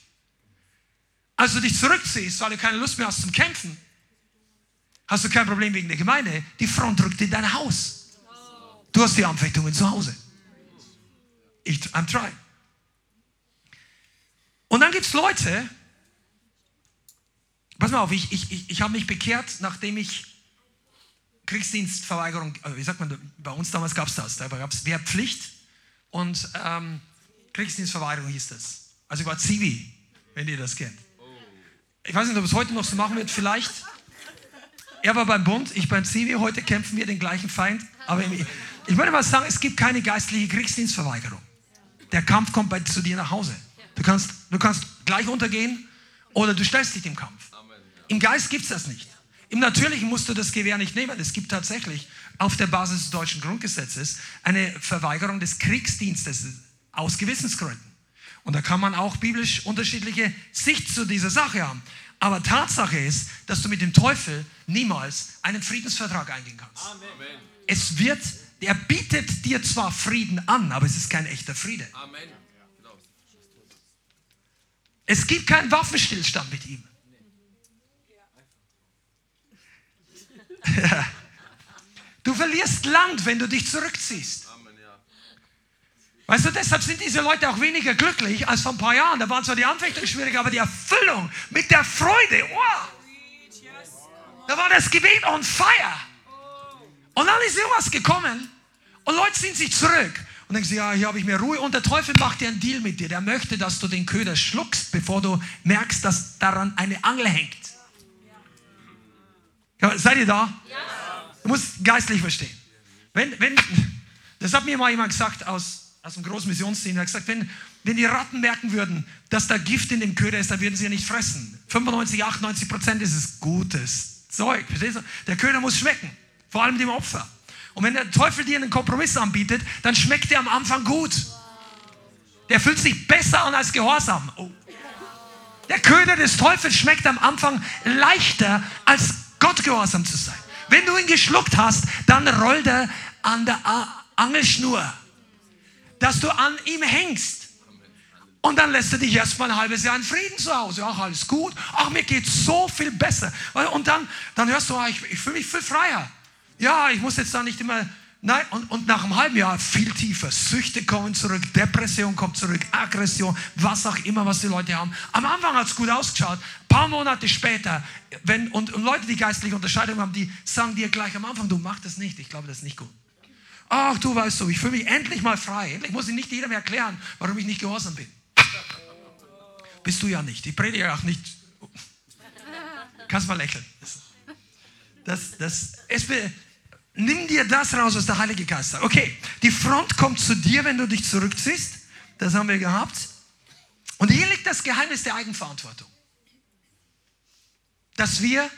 Als du dich zurückziehst, weil du keine Lust mehr hast zum Kämpfen, hast du kein Problem wegen der Gemeinde. Die Front drückt in dein Haus. Du hast die Anfechtungen zu Hause. Ich, I'm trying. Und dann gibt es Leute, pass mal auf, ich, ich, ich, ich habe mich bekehrt, nachdem ich Kriegsdienstverweigerung, äh, wie sagt man, bei uns damals gab es das, da gab es Wehrpflicht und ähm, Kriegsdienstverweigerung hieß das. Also ich war Zivi, wenn ihr das kennt. Ich weiß nicht, ob es heute noch so machen wird, vielleicht. Er war beim Bund, ich beim Zivi, heute kämpfen wir den gleichen Feind. Aber ich würde mal sagen, es gibt keine geistliche Kriegsdienstverweigerung. Der Kampf kommt bei, zu dir nach Hause. Du kannst, du kannst gleich untergehen oder du stellst dich dem Kampf. Im Geist gibt es das nicht. Im Natürlichen musst du das Gewehr nicht nehmen. Es gibt tatsächlich auf der Basis des deutschen Grundgesetzes eine Verweigerung des Kriegsdienstes aus Gewissensgründen. Und da kann man auch biblisch unterschiedliche Sicht zu dieser Sache haben. Aber Tatsache ist, dass du mit dem Teufel niemals einen Friedensvertrag eingehen kannst. Amen. Es wird, er bietet dir zwar Frieden an, aber es ist kein echter Friede. Amen. Es gibt keinen Waffenstillstand mit ihm. Du verlierst Land, wenn du dich zurückziehst. Weißt du, deshalb sind diese Leute auch weniger glücklich als vor ein paar Jahren. Da waren zwar die Anfechtungen schwierig, aber die Erfüllung mit der Freude, wow. Da war das Gebet on fire. Und dann ist irgendwas gekommen und Leute ziehen sich zurück und denken sie, ja, hier habe ich mehr Ruhe. Und der Teufel macht dir einen Deal mit dir. Der möchte, dass du den Köder schluckst, bevor du merkst, dass daran eine Angel hängt. Ja, seid ihr da? Ja. Du musst geistlich verstehen. Wenn, wenn, das hat mir mal jemand gesagt aus, aus einem großen Missionsteam. Er hat gesagt, wenn, wenn die Ratten merken würden, dass da Gift in dem Köder ist, dann würden sie ja nicht fressen. 95, 98 Prozent ist es gutes Zeug. Verstehst du? Der Köder muss schmecken. Vor allem dem Opfer. Und wenn der Teufel dir einen Kompromiss anbietet, dann schmeckt der am Anfang gut. Der fühlt sich besser an als Gehorsam. Oh. Der Köder des Teufels schmeckt am Anfang leichter als Gott gehorsam zu sein. Wenn du ihn geschluckt hast, dann rollt er an der Angelschnur, dass du an ihm hängst. Und dann lässt er dich erstmal ein halbes Jahr in Frieden zu Hause. Ach, alles gut. Ach, mir geht so viel besser. Und dann, dann hörst du, ah, ich, ich fühle mich viel freier. Ja, ich muss jetzt da nicht immer Nein, und, und nach einem halben Jahr viel tiefer. Süchte kommen zurück, Depression kommt zurück, Aggression, was auch immer, was die Leute haben. Am Anfang hat es gut ausgeschaut. Ein paar Monate später, wenn, und, und Leute, die geistliche Unterscheidung haben, die sagen dir gleich am Anfang, du mach das nicht, ich glaube, das ist nicht gut. Ach, du weißt so, ich fühle mich endlich mal frei. Endlich muss ich nicht jedem erklären, warum ich nicht gehorsam bin. Bist du ja nicht. Ich predige auch nicht. Kannst mal lächeln. Das, das, es, Nimm dir das raus, was der Heilige Geist sagt. Okay, die Front kommt zu dir, wenn du dich zurückziehst. Das haben wir gehabt. Und hier liegt das Geheimnis der Eigenverantwortung. Dass wir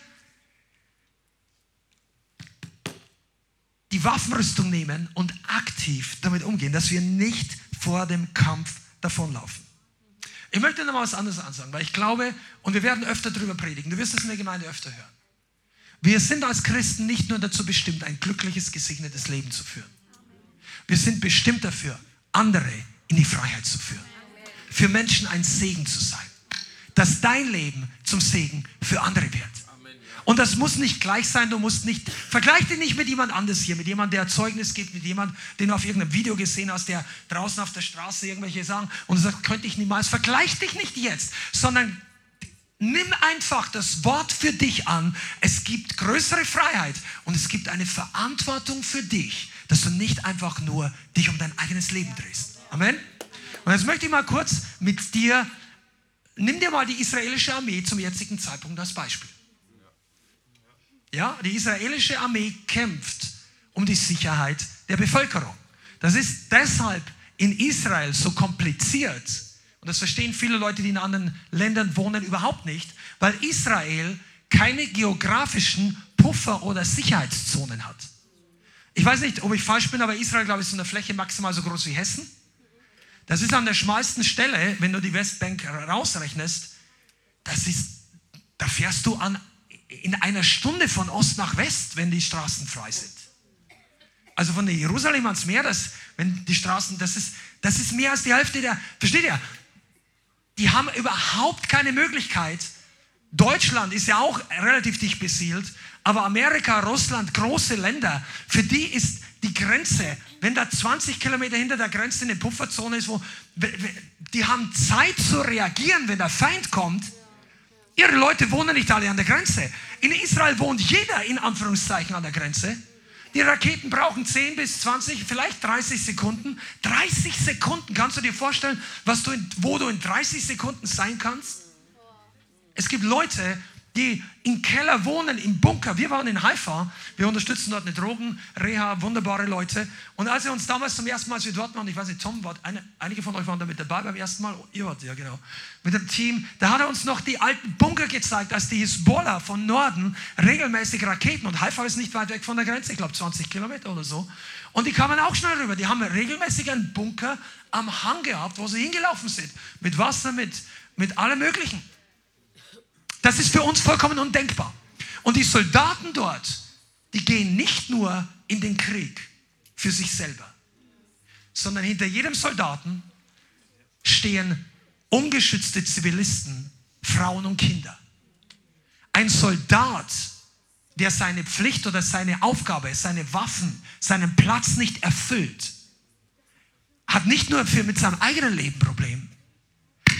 die Waffenrüstung nehmen und aktiv damit umgehen, dass wir nicht vor dem Kampf davonlaufen. Ich möchte noch mal was anderes ansagen, weil ich glaube, und wir werden öfter darüber predigen, du wirst es in der Gemeinde öfter hören. Wir sind als Christen nicht nur dazu bestimmt, ein glückliches, gesegnetes Leben zu führen. Wir sind bestimmt dafür, andere in die Freiheit zu führen. Für Menschen ein Segen zu sein. Dass dein Leben zum Segen für andere wird. Und das muss nicht gleich sein, du musst nicht, vergleich dich nicht mit jemand anders hier, mit jemandem, der Zeugnis gibt, mit jemandem, den du auf irgendeinem Video gesehen hast, der draußen auf der Straße irgendwelche sagen und du sagst, könnte ich niemals, vergleich dich nicht jetzt, sondern Nimm einfach das Wort für dich an. Es gibt größere Freiheit und es gibt eine Verantwortung für dich, dass du nicht einfach nur dich um dein eigenes Leben drehst. Amen. Und jetzt möchte ich mal kurz mit dir, nimm dir mal die israelische Armee zum jetzigen Zeitpunkt als Beispiel. Ja, die israelische Armee kämpft um die Sicherheit der Bevölkerung. Das ist deshalb in Israel so kompliziert, und das verstehen viele Leute, die in anderen Ländern wohnen, überhaupt nicht, weil Israel keine geografischen Puffer oder Sicherheitszonen hat. Ich weiß nicht, ob ich falsch bin, aber Israel, glaube ich, ist so eine Fläche maximal so groß wie Hessen. Das ist an der schmalsten Stelle, wenn du die Westbank rausrechnest, das ist, da fährst du an in einer Stunde von Ost nach West, wenn die Straßen frei sind. Also von Jerusalem ans Meer, das, wenn die Straßen, das ist, das ist mehr als die Hälfte der, versteht ihr? Die haben überhaupt keine Möglichkeit. Deutschland ist ja auch relativ dicht besiedelt, aber Amerika, Russland, große Länder, für die ist die Grenze, wenn da 20 Kilometer hinter der Grenze eine Pufferzone ist, wo die haben Zeit zu reagieren, wenn der Feind kommt. Ihre Leute wohnen nicht alle an der Grenze. In Israel wohnt jeder in Anführungszeichen an der Grenze. Die Raketen brauchen 10 bis 20, vielleicht 30 Sekunden. 30 Sekunden, kannst du dir vorstellen, was du in, wo du in 30 Sekunden sein kannst? Es gibt Leute, die im Keller wohnen, im Bunker. Wir waren in Haifa, wir unterstützen dort eine Drogenreha, wunderbare Leute. Und als wir uns damals zum ersten Mal, als wir dort waren, ich weiß nicht, Tom war, eine, einige von euch waren da mit dabei beim ersten Mal, ihr wart ja genau, mit dem Team, da hat er uns noch die alten Bunker gezeigt, als die Hisbollah von Norden regelmäßig Raketen, und Haifa ist nicht weit weg von der Grenze, ich glaube 20 Kilometer oder so, und die kamen auch schnell rüber. Die haben regelmäßig einen Bunker am Hang gehabt, wo sie hingelaufen sind, mit Wasser, mit, mit allem Möglichen. Das ist für uns vollkommen undenkbar. Und die Soldaten dort, die gehen nicht nur in den Krieg für sich selber, sondern hinter jedem Soldaten stehen ungeschützte Zivilisten, Frauen und Kinder. Ein Soldat, der seine Pflicht oder seine Aufgabe, seine Waffen, seinen Platz nicht erfüllt, hat nicht nur für mit seinem eigenen Leben Problem,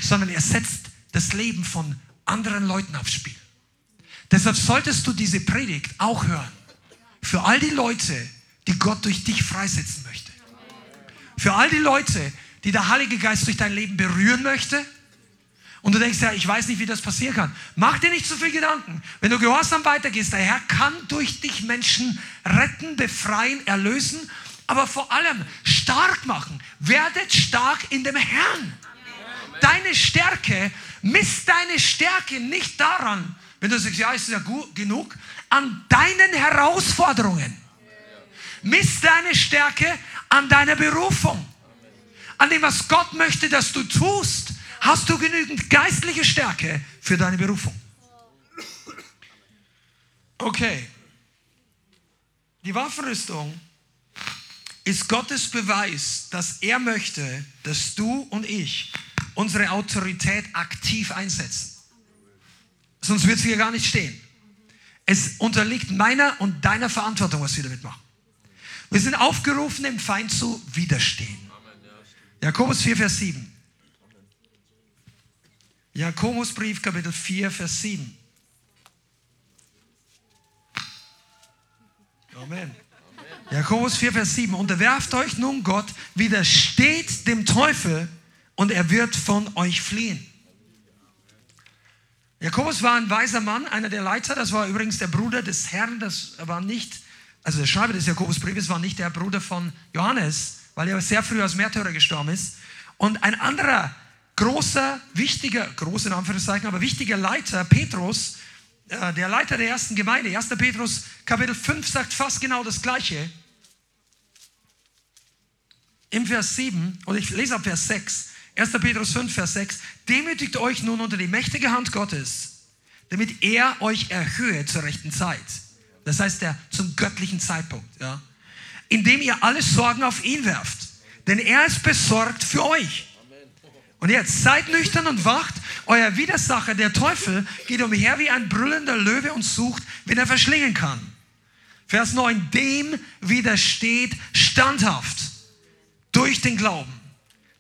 sondern er setzt das Leben von anderen Leuten Spiel. Deshalb solltest du diese Predigt auch hören. Für all die Leute, die Gott durch dich freisetzen möchte. Für all die Leute, die der Heilige Geist durch dein Leben berühren möchte. Und du denkst, ja, ich weiß nicht, wie das passieren kann. Mach dir nicht zu viel Gedanken. Wenn du gehorsam weitergehst, der Herr kann durch dich Menschen retten, befreien, erlösen, aber vor allem stark machen. Werdet stark in dem Herrn. Deine Stärke Misst deine Stärke nicht daran, wenn du sagst, ja, ist ja gut, genug, an deinen Herausforderungen. Misst deine Stärke an deiner Berufung. An dem, was Gott möchte, dass du tust, hast du genügend geistliche Stärke für deine Berufung. Okay. Die Waffenrüstung ist Gottes Beweis, dass er möchte, dass du und ich unsere Autorität aktiv einsetzen. Sonst wird es hier gar nicht stehen. Es unterliegt meiner und deiner Verantwortung, was wir damit machen. Wir sind aufgerufen, dem Feind zu widerstehen. Jakobus 4, Vers 7. Jakobusbrief, Kapitel 4, Vers 7. Amen. Jakobus 4, Vers 7. Unterwerft euch nun Gott, widersteht dem Teufel und er wird von euch fliehen. Jakobus war ein weiser Mann, einer der Leiter, das war übrigens der Bruder des Herrn, das war nicht, also der Schreiber des Jakobusbriefes war nicht der Bruder von Johannes, weil er sehr früh als Märtyrer gestorben ist. Und ein anderer großer, wichtiger, groß in Anführungszeichen, aber wichtiger Leiter, Petrus, äh, der Leiter der ersten Gemeinde, 1. Petrus Kapitel 5 sagt fast genau das Gleiche. Im Vers 7, und ich lese ab Vers 6, 1. Petrus 5, Vers 6. Demütigt euch nun unter die mächtige Hand Gottes, damit er euch erhöhe zur rechten Zeit. Das heißt, der, zum göttlichen Zeitpunkt. Ja. Indem ihr alle Sorgen auf ihn werft. Denn er ist besorgt für euch. Und jetzt seid nüchtern und wacht. Euer Widersacher, der Teufel, geht umher wie ein brüllender Löwe und sucht, wen er verschlingen kann. Vers 9. Dem widersteht standhaft durch den Glauben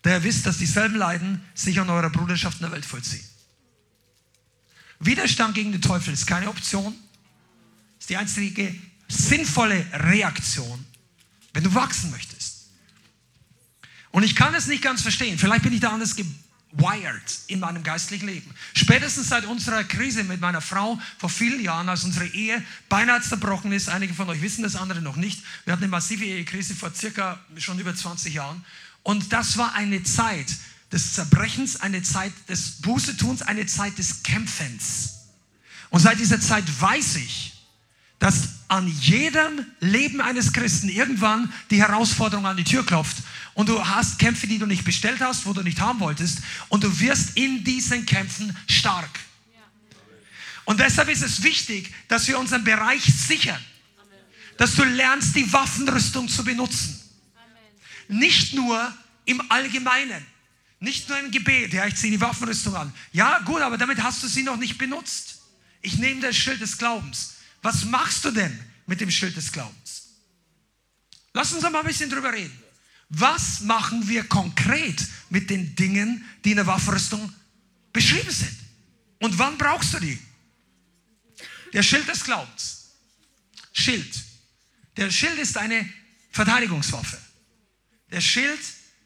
da ihr wisst, dass dieselben Leiden sich an eurer Bruderschaft in der Welt vollziehen. Widerstand gegen den Teufel ist keine Option, ist die einzige sinnvolle Reaktion, wenn du wachsen möchtest. Und ich kann es nicht ganz verstehen, vielleicht bin ich da anders gewired in meinem geistlichen Leben. Spätestens seit unserer Krise mit meiner Frau vor vielen Jahren, als unsere Ehe beinahe zerbrochen ist, einige von euch wissen das, andere noch nicht. Wir hatten eine massive Ehekrise vor circa schon über 20 Jahren. Und das war eine Zeit des Zerbrechens, eine Zeit des Bußetuns, eine Zeit des Kämpfens. Und seit dieser Zeit weiß ich, dass an jedem Leben eines Christen irgendwann die Herausforderung an die Tür klopft. Und du hast Kämpfe, die du nicht bestellt hast, wo du nicht haben wolltest. Und du wirst in diesen Kämpfen stark. Und deshalb ist es wichtig, dass wir unseren Bereich sichern. Dass du lernst, die Waffenrüstung zu benutzen. Nicht nur im Allgemeinen. Nicht nur im Gebet. Ja, ich ziehe die Waffenrüstung an. Ja, gut, aber damit hast du sie noch nicht benutzt. Ich nehme das Schild des Glaubens. Was machst du denn mit dem Schild des Glaubens? Lass uns mal ein bisschen drüber reden. Was machen wir konkret mit den Dingen, die in der Waffenrüstung beschrieben sind? Und wann brauchst du die? Der Schild des Glaubens. Schild. Der Schild ist eine Verteidigungswaffe. Der Schild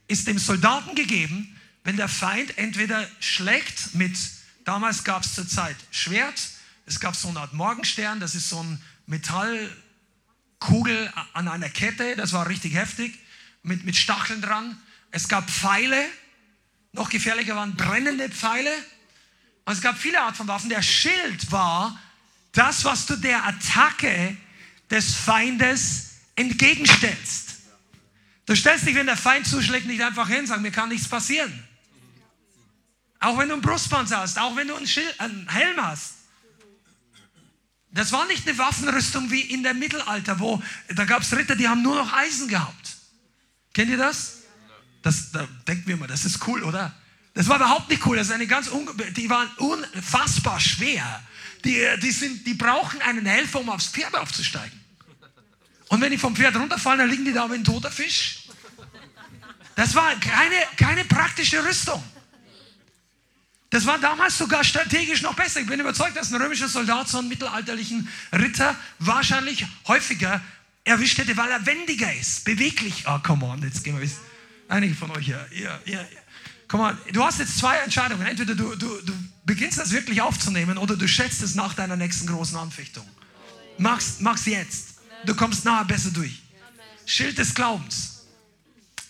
ist dem Soldaten gegeben, wenn der Feind entweder schlägt mit, damals gab es zur Zeit Schwert, es gab so eine Art Morgenstern, das ist so ein Metallkugel an einer Kette, das war richtig heftig, mit, mit Stacheln dran. Es gab Pfeile, noch gefährlicher waren brennende Pfeile. Und es gab viele Arten von Waffen. Der Schild war das, was du der Attacke des Feindes entgegenstellst. Du stellst dich, wenn der Feind zuschlägt, nicht einfach hin, sagen, mir kann nichts passieren. Auch wenn du einen Brustpanzer hast, auch wenn du einen, Schild, einen Helm hast. Das war nicht eine Waffenrüstung wie in der Mittelalter, wo da gab es Ritter, die haben nur noch Eisen gehabt. Kennt ihr das? Das da denken wir mal, das ist cool, oder? Das war überhaupt nicht cool. Das ist eine ganz die waren unfassbar schwer. Die, die, sind, die brauchen einen Helfer, um aufs Pferd aufzusteigen. Und wenn die vom Pferd runterfallen, dann liegen die da wie ein toter Fisch. Das war keine, keine praktische Rüstung. Das war damals sogar strategisch noch besser. Ich bin überzeugt, dass ein römischer Soldat so einen mittelalterlichen Ritter wahrscheinlich häufiger erwischt hätte, weil er wendiger ist, beweglich. Oh, come on, jetzt gehen wir. Einige von euch. Ja, ja, ja. Come on, du hast jetzt zwei Entscheidungen. Entweder du, du, du beginnst das wirklich aufzunehmen oder du schätzt es nach deiner nächsten großen Anfechtung. Mach's, mach's jetzt. Du kommst nachher besser durch. Schild des Glaubens.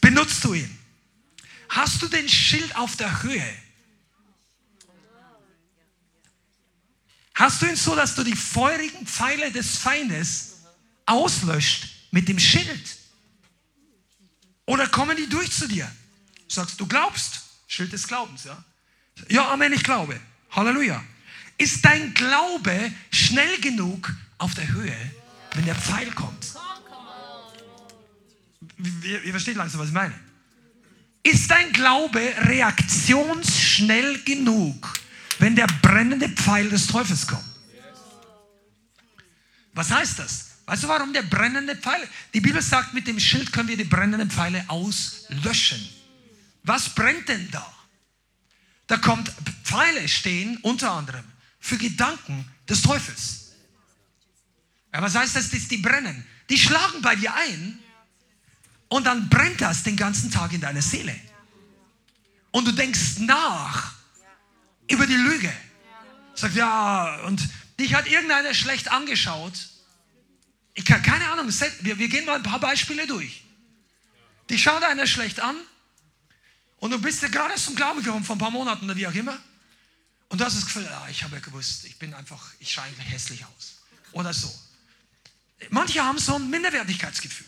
Benutzt du ihn? Hast du den Schild auf der Höhe? Hast du ihn so, dass du die feurigen Pfeile des Feindes auslöscht mit dem Schild? Oder kommen die durch zu dir? Sagst du glaubst? Schild des Glaubens, ja? Ja, Amen, ich glaube. Halleluja. Ist dein Glaube schnell genug auf der Höhe, wenn der Pfeil kommt. Ihr, ihr versteht langsam, was ich meine. Ist dein Glaube reaktionsschnell genug, wenn der brennende Pfeil des Teufels kommt? Was heißt das? Weißt du, warum der brennende Pfeil? Die Bibel sagt, mit dem Schild können wir die brennenden Pfeile auslöschen. Was brennt denn da? Da kommt Pfeile stehen unter anderem für Gedanken des Teufels. Ja, was heißt das, dass die brennen? Die schlagen bei dir ein und dann brennt das den ganzen Tag in deiner Seele. Und du denkst nach über die Lüge. Sagt, ja, und dich hat irgendeiner schlecht angeschaut. Ich kann keine Ahnung, wir, wir gehen mal ein paar Beispiele durch. Dich schaut einer schlecht an und du bist ja gerade zum Glauben gekommen vor ein paar Monaten oder wie auch immer. Und du hast das Gefühl, ah, ich habe ja gewusst, ich bin einfach, ich schaue eigentlich hässlich aus. Oder so. Manche haben so ein Minderwertigkeitsgefühl.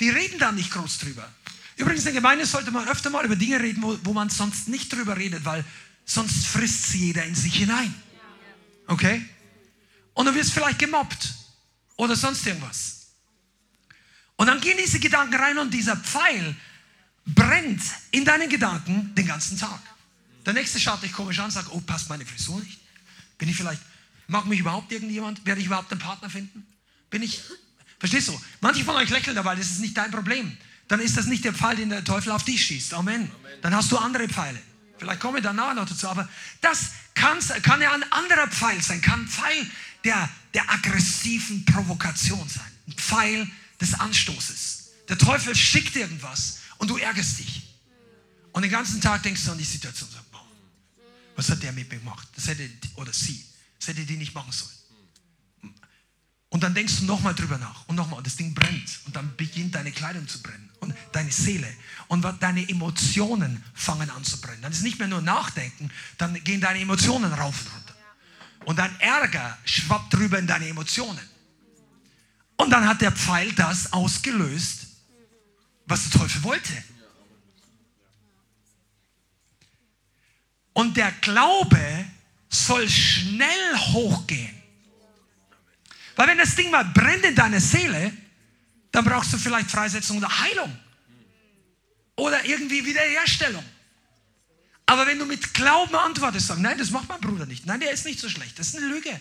Die reden da nicht groß drüber. Übrigens, in der Gemeinde sollte man öfter mal über Dinge reden, wo, wo man sonst nicht drüber redet, weil sonst frisst sie jeder in sich hinein. Okay? Und du wirst vielleicht gemobbt oder sonst irgendwas. Und dann gehen diese Gedanken rein und dieser Pfeil brennt in deinen Gedanken den ganzen Tag. Der nächste schaut dich komisch an und sagt, oh, passt meine Frisur nicht? Bin ich vielleicht, mag mich überhaupt irgendjemand? Werde ich überhaupt einen Partner finden? Bin ich, verstehst du? Manche von euch lächeln dabei, das ist nicht dein Problem. Dann ist das nicht der Pfeil, den der Teufel auf dich schießt. Amen. Amen. Dann hast du andere Pfeile. Vielleicht komme ich danach noch dazu, aber das kann, kann ja ein anderer Pfeil sein, kann ein Pfeil der, der aggressiven Provokation sein, ein Pfeil des Anstoßes. Der Teufel schickt irgendwas und du ärgerst dich. Und den ganzen Tag denkst du an die Situation und sagst, boah, was hat der mit mir gemacht? Das hätte, oder sie, das hätte die nicht machen sollen. Und dann denkst du nochmal drüber nach und nochmal und das Ding brennt und dann beginnt deine Kleidung zu brennen und deine Seele und deine Emotionen fangen an zu brennen. Dann ist nicht mehr nur Nachdenken, dann gehen deine Emotionen rauf und runter. Und dein Ärger schwappt drüber in deine Emotionen. Und dann hat der Pfeil das ausgelöst, was der Teufel wollte. Und der Glaube soll schnell hochgehen. Weil wenn das Ding mal brennt in deiner Seele, dann brauchst du vielleicht Freisetzung oder Heilung. Oder irgendwie Wiederherstellung. Aber wenn du mit Glauben antwortest, sagst, nein, das macht mein Bruder nicht. Nein, der ist nicht so schlecht. Das ist eine Lüge.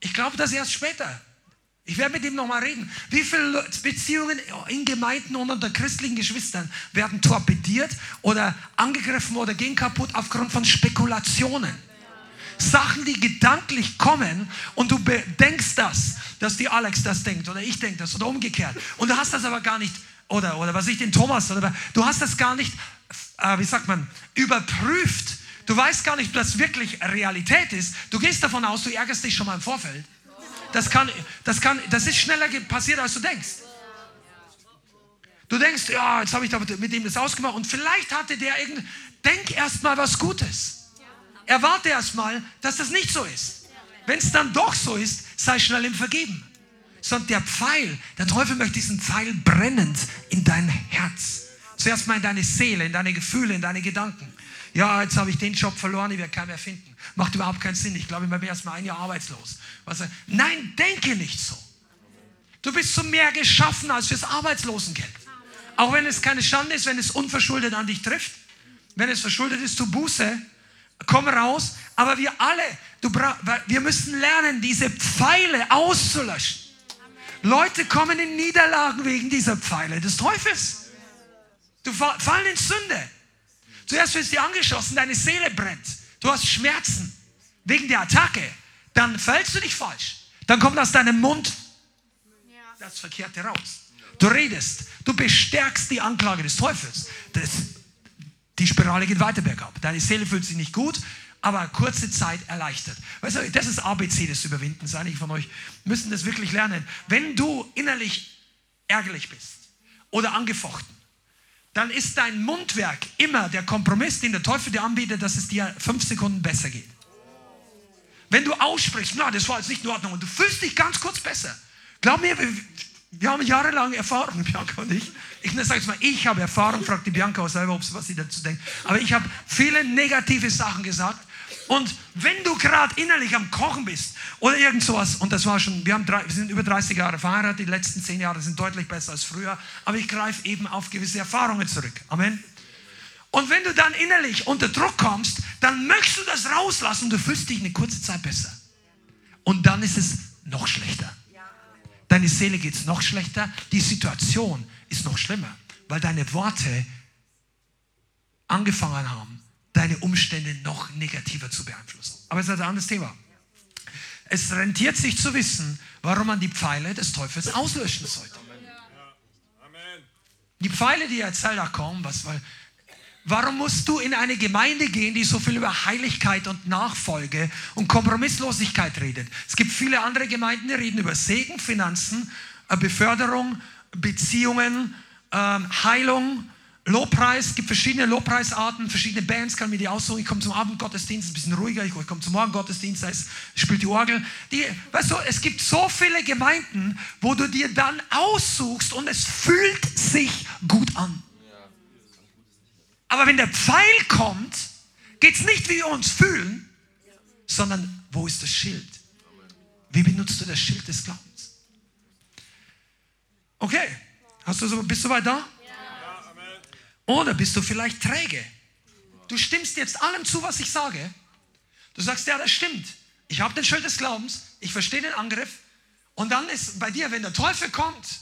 Ich glaube das erst später. Ich werde mit ihm nochmal reden. Wie viele Beziehungen in Gemeinden und unter christlichen Geschwistern werden torpediert oder angegriffen oder gehen kaputt aufgrund von Spekulationen? Sachen, die gedanklich kommen und du denkst das, dass die Alex das denkt oder ich denke das oder umgekehrt. Und du hast das aber gar nicht, oder, oder was ich den Thomas, oder du hast das gar nicht, äh, wie sagt man, überprüft. Du weißt gar nicht, ob das wirklich Realität ist. Du gehst davon aus, du ärgerst dich schon mal im Vorfeld. Das, kann, das, kann, das ist schneller passiert, als du denkst. Du denkst, ja, jetzt habe ich mit ihm das ausgemacht und vielleicht hatte der irgendein. Denk erst mal was Gutes erwarte erstmal, dass das nicht so ist. Wenn es dann doch so ist, sei schnell im Vergeben. Sondern der Pfeil, der Teufel möchte diesen Pfeil brennend in dein Herz. Zuerst mal in deine Seele, in deine Gefühle, in deine Gedanken. Ja, jetzt habe ich den Job verloren, ich werde keinen mehr finden. Macht überhaupt keinen Sinn. Ich glaube, ich bin erst mal ein Jahr arbeitslos. Was, nein, denke nicht so. Du bist zu mehr geschaffen als fürs Arbeitslosengeld. Auch wenn es keine Schande ist, wenn es unverschuldet an dich trifft. Wenn es verschuldet ist, tu Buße komm raus. Aber wir alle, du wir müssen lernen, diese Pfeile auszulöschen. Leute kommen in Niederlagen wegen dieser Pfeile des Teufels. Du fallen in Sünde. Zuerst wirst du angeschossen, deine Seele brennt. Du hast Schmerzen wegen der Attacke. Dann fällst du dich falsch. Dann kommt aus deinem Mund das Verkehrte raus. Du redest, du bestärkst die Anklage des Teufels. Das, die Spirale geht weiter bergab. Deine Seele fühlt sich nicht gut, aber kurze Zeit erleichtert. Weißt du, das ist ABC des Überwindens. Einige von euch müssen das wirklich lernen. Wenn du innerlich ärgerlich bist oder angefochten, dann ist dein Mundwerk immer der Kompromiss, den der Teufel dir anbietet, dass es dir fünf Sekunden besser geht. Wenn du aussprichst, na, das war jetzt nicht in Ordnung und du fühlst dich ganz kurz besser. Glaub mir, wir haben jahrelang Erfahrung, Bianca und ich. Ich sage jetzt mal, ich habe Erfahrung, fragt die Bianca auch selber, was sie dazu denkt. Aber ich habe viele negative Sachen gesagt. Und wenn du gerade innerlich am Kochen bist oder irgend sowas, und das war schon, wir, haben drei, wir sind über 30 Jahre verheiratet, die letzten 10 Jahre sind deutlich besser als früher, aber ich greife eben auf gewisse Erfahrungen zurück. Amen. Und wenn du dann innerlich unter Druck kommst, dann möchtest du das rauslassen und du fühlst dich eine kurze Zeit besser. Und dann ist es noch schlechter. Deine Seele geht es noch schlechter. Die Situation ist noch schlimmer, weil deine Worte angefangen haben, deine Umstände noch negativer zu beeinflussen. Aber es ist ein anderes Thema. Es rentiert sich zu wissen, warum man die Pfeile des Teufels auslöschen sollte. Die Pfeile, die erzählt da kommen, was, weil Warum musst du in eine Gemeinde gehen, die so viel über Heiligkeit und Nachfolge und Kompromisslosigkeit redet? Es gibt viele andere Gemeinden, die reden über Segen, Finanzen, äh, Beförderung, Beziehungen, ähm, Heilung, Lobpreis. Es gibt verschiedene Lobpreisarten, verschiedene Bands, kann mir die aussuchen. Ich komme zum Abendgottesdienst, ein bisschen ruhiger. Ich komme zum Morgengottesdienst, da ist, spielt die Orgel. Die, weißt du, es gibt so viele Gemeinden, wo du dir dann aussuchst und es fühlt sich gut an. Aber wenn der Pfeil kommt, geht es nicht, wie wir uns fühlen, sondern wo ist das Schild? Wie benutzt du das Schild des Glaubens? Okay, Hast du so, bist du weit da? Oder bist du vielleicht träge? Du stimmst jetzt allem zu, was ich sage. Du sagst, ja, das stimmt. Ich habe den Schild des Glaubens, ich verstehe den Angriff. Und dann ist bei dir, wenn der Teufel kommt,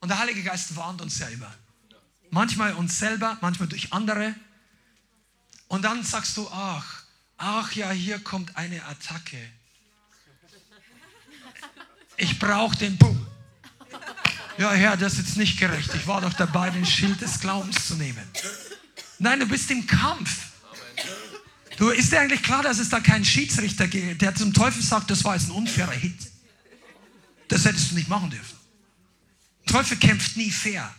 und der Heilige Geist warnt uns ja immer. Manchmal uns selber, manchmal durch andere. Und dann sagst du, ach, ach ja, hier kommt eine Attacke. Ich brauche den Boom. Ja, Herr, das ist jetzt nicht gerecht. Ich war doch dabei, den Schild des Glaubens zu nehmen. Nein, du bist im Kampf. Du, ist dir eigentlich klar, dass es da keinen Schiedsrichter gibt, der zum Teufel sagt, das war jetzt ein unfairer Hit? Das hättest du nicht machen dürfen. Teufel kämpft nie fair.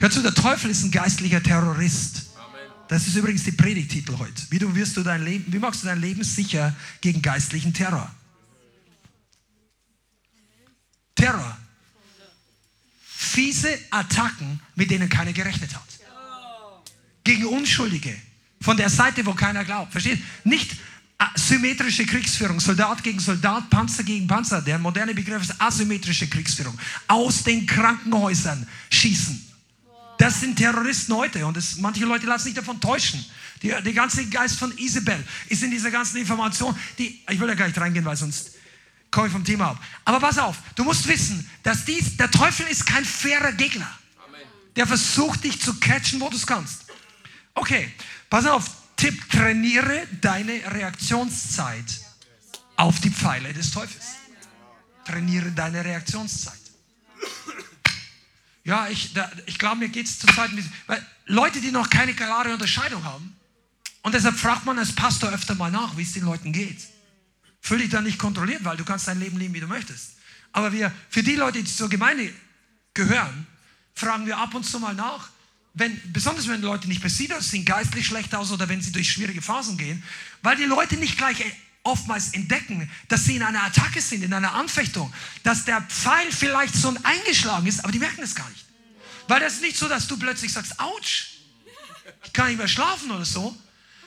Hör zu, der Teufel ist ein geistlicher Terrorist. Das ist übrigens die Predigtitel heute. Wie, du wirst du dein Leben, wie machst du dein Leben sicher gegen geistlichen Terror? Terror. Fiese Attacken, mit denen keiner gerechnet hat. Gegen Unschuldige. Von der Seite, wo keiner glaubt. Versteht? Nicht, asymmetrische Kriegsführung, Soldat gegen Soldat, Panzer gegen Panzer. Der moderne Begriff ist asymmetrische Kriegsführung. Aus den Krankenhäusern schießen. Das sind Terroristen heute und das, manche Leute lassen sich davon täuschen. Die, der ganze Geist von Isabel ist in dieser ganzen Information, die, ich will da gar nicht reingehen, weil sonst komme ich vom Thema ab. Aber pass auf, du musst wissen, dass dies, der Teufel ist kein fairer Gegner. Der versucht dich zu catchen, wo du es kannst. Okay, pass auf, Tipp, trainiere deine Reaktionszeit auf die Pfeile des Teufels. Trainiere deine Reaktionszeit. Ja, ich, ich glaube, mir geht es zurzeit ein bisschen, weil Leute, die noch keine klare Unterscheidung haben, und deshalb fragt man als Pastor öfter mal nach, wie es den Leuten geht. Fühl dich da nicht kontrolliert, weil du kannst dein Leben leben, wie du möchtest. Aber wir, für die Leute, die zur Gemeinde gehören, fragen wir ab und zu mal nach, wenn, besonders wenn Leute nicht besiedelt sind, geistlich schlecht aus oder wenn sie durch schwierige Phasen gehen, weil die Leute nicht gleich oftmals entdecken, dass sie in einer Attacke sind, in einer Anfechtung, dass der Pfeil vielleicht so eingeschlagen ist, aber die merken es gar nicht. Weil das ist nicht so, dass du plötzlich sagst, ouch, ich kann nicht mehr schlafen oder so,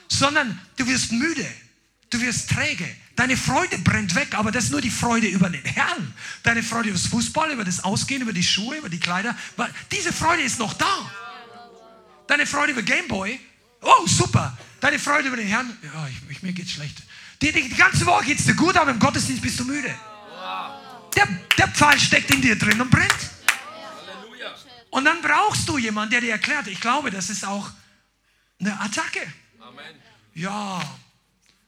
sondern du wirst müde, du wirst träge, deine Freude brennt weg, aber das ist nur die Freude über den Herrn. Deine Freude über das Fußball, über das Ausgehen, über die Schuhe, über die Kleider, weil diese Freude ist noch da. Deine Freude über Gameboy, oh super. Deine Freude über den Herrn, ja, ich, ich, mir geht's schlecht. Die, die, die ganze Woche geht's dir gut, aber im Gottesdienst bist du müde. Der, der Pfeil steckt in dir drin und brennt. Und dann brauchst du jemanden, der dir erklärt, ich glaube, das ist auch eine Attacke. Amen. Ja.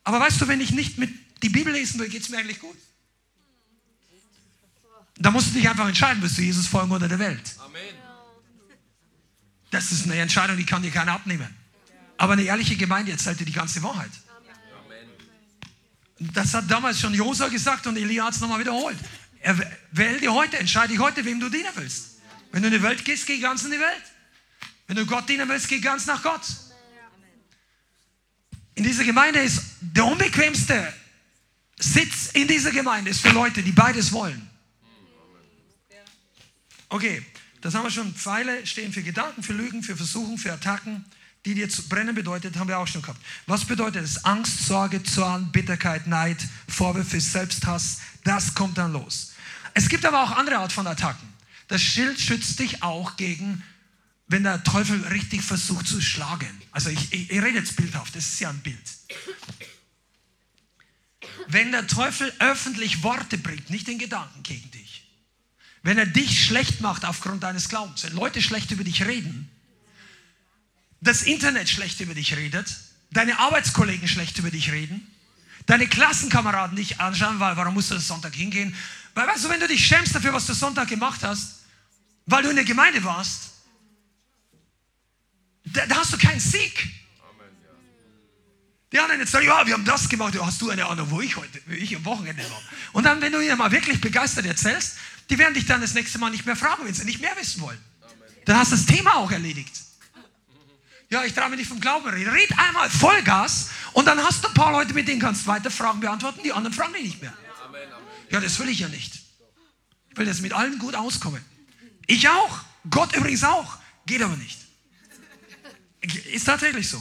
Aber weißt du, wenn ich nicht mit die Bibel lesen will, geht es mir eigentlich gut. Da musst du dich einfach entscheiden, wirst du Jesus folgen oder der Welt. Amen. Das ist eine Entscheidung, die kann dir keiner abnehmen. Aber eine ehrliche Gemeinde erzählt dir die ganze Wahrheit. Das hat damals schon Josua gesagt und Elia hat es nochmal wiederholt. Er wähl dir heute, entscheide dich heute, wem du dienen willst. Wenn du in die Welt gehst, geh ganz in die Welt. Wenn du Gott dienen willst, geh ganz nach Gott. In dieser Gemeinde ist der unbequemste Sitz in dieser Gemeinde ist für Leute, die beides wollen. Okay, das haben wir schon. Pfeile stehen für Gedanken, für Lügen, für Versuchen, für Attacken. Die dir zu brennen bedeutet, haben wir auch schon gehabt. Was bedeutet es? Angst, Sorge, Zorn, Bitterkeit, Neid, Vorwürfe, Selbsthass. Das kommt dann los. Es gibt aber auch andere Art von Attacken. Das Schild schützt dich auch gegen, wenn der Teufel richtig versucht zu schlagen. Also ich, ich, ich rede jetzt bildhaft, das ist ja ein Bild. Wenn der Teufel öffentlich Worte bringt, nicht in Gedanken gegen dich, wenn er dich schlecht macht aufgrund deines Glaubens, wenn Leute schlecht über dich reden, das Internet schlecht über dich redet, deine Arbeitskollegen schlecht über dich reden, deine Klassenkameraden dich anschauen, weil warum musst du das Sonntag hingehen? Weil weißt du, wenn du dich schämst dafür, was du Sonntag gemacht hast, weil du in der Gemeinde warst, da, da hast du keinen Sieg. Die anderen jetzt sagen, ja, wir haben das gemacht, hast du eine Ahnung, wo ich heute, wo ich am Wochenende war. Und dann, wenn du ihnen mal wirklich begeistert erzählst, die werden dich dann das nächste Mal nicht mehr fragen, wenn sie nicht mehr wissen wollen. Dann hast du das Thema auch erledigt. Ja, ich traue mich nicht vom Glauben reden. Red einmal Vollgas und dann hast du ein paar Leute, mit denen kannst du weiter Fragen beantworten, die anderen fragen dich nicht mehr. Ja, das will ich ja nicht. Ich will das mit allen gut auskommen. Ich auch. Gott übrigens auch. Geht aber nicht. Ist tatsächlich so.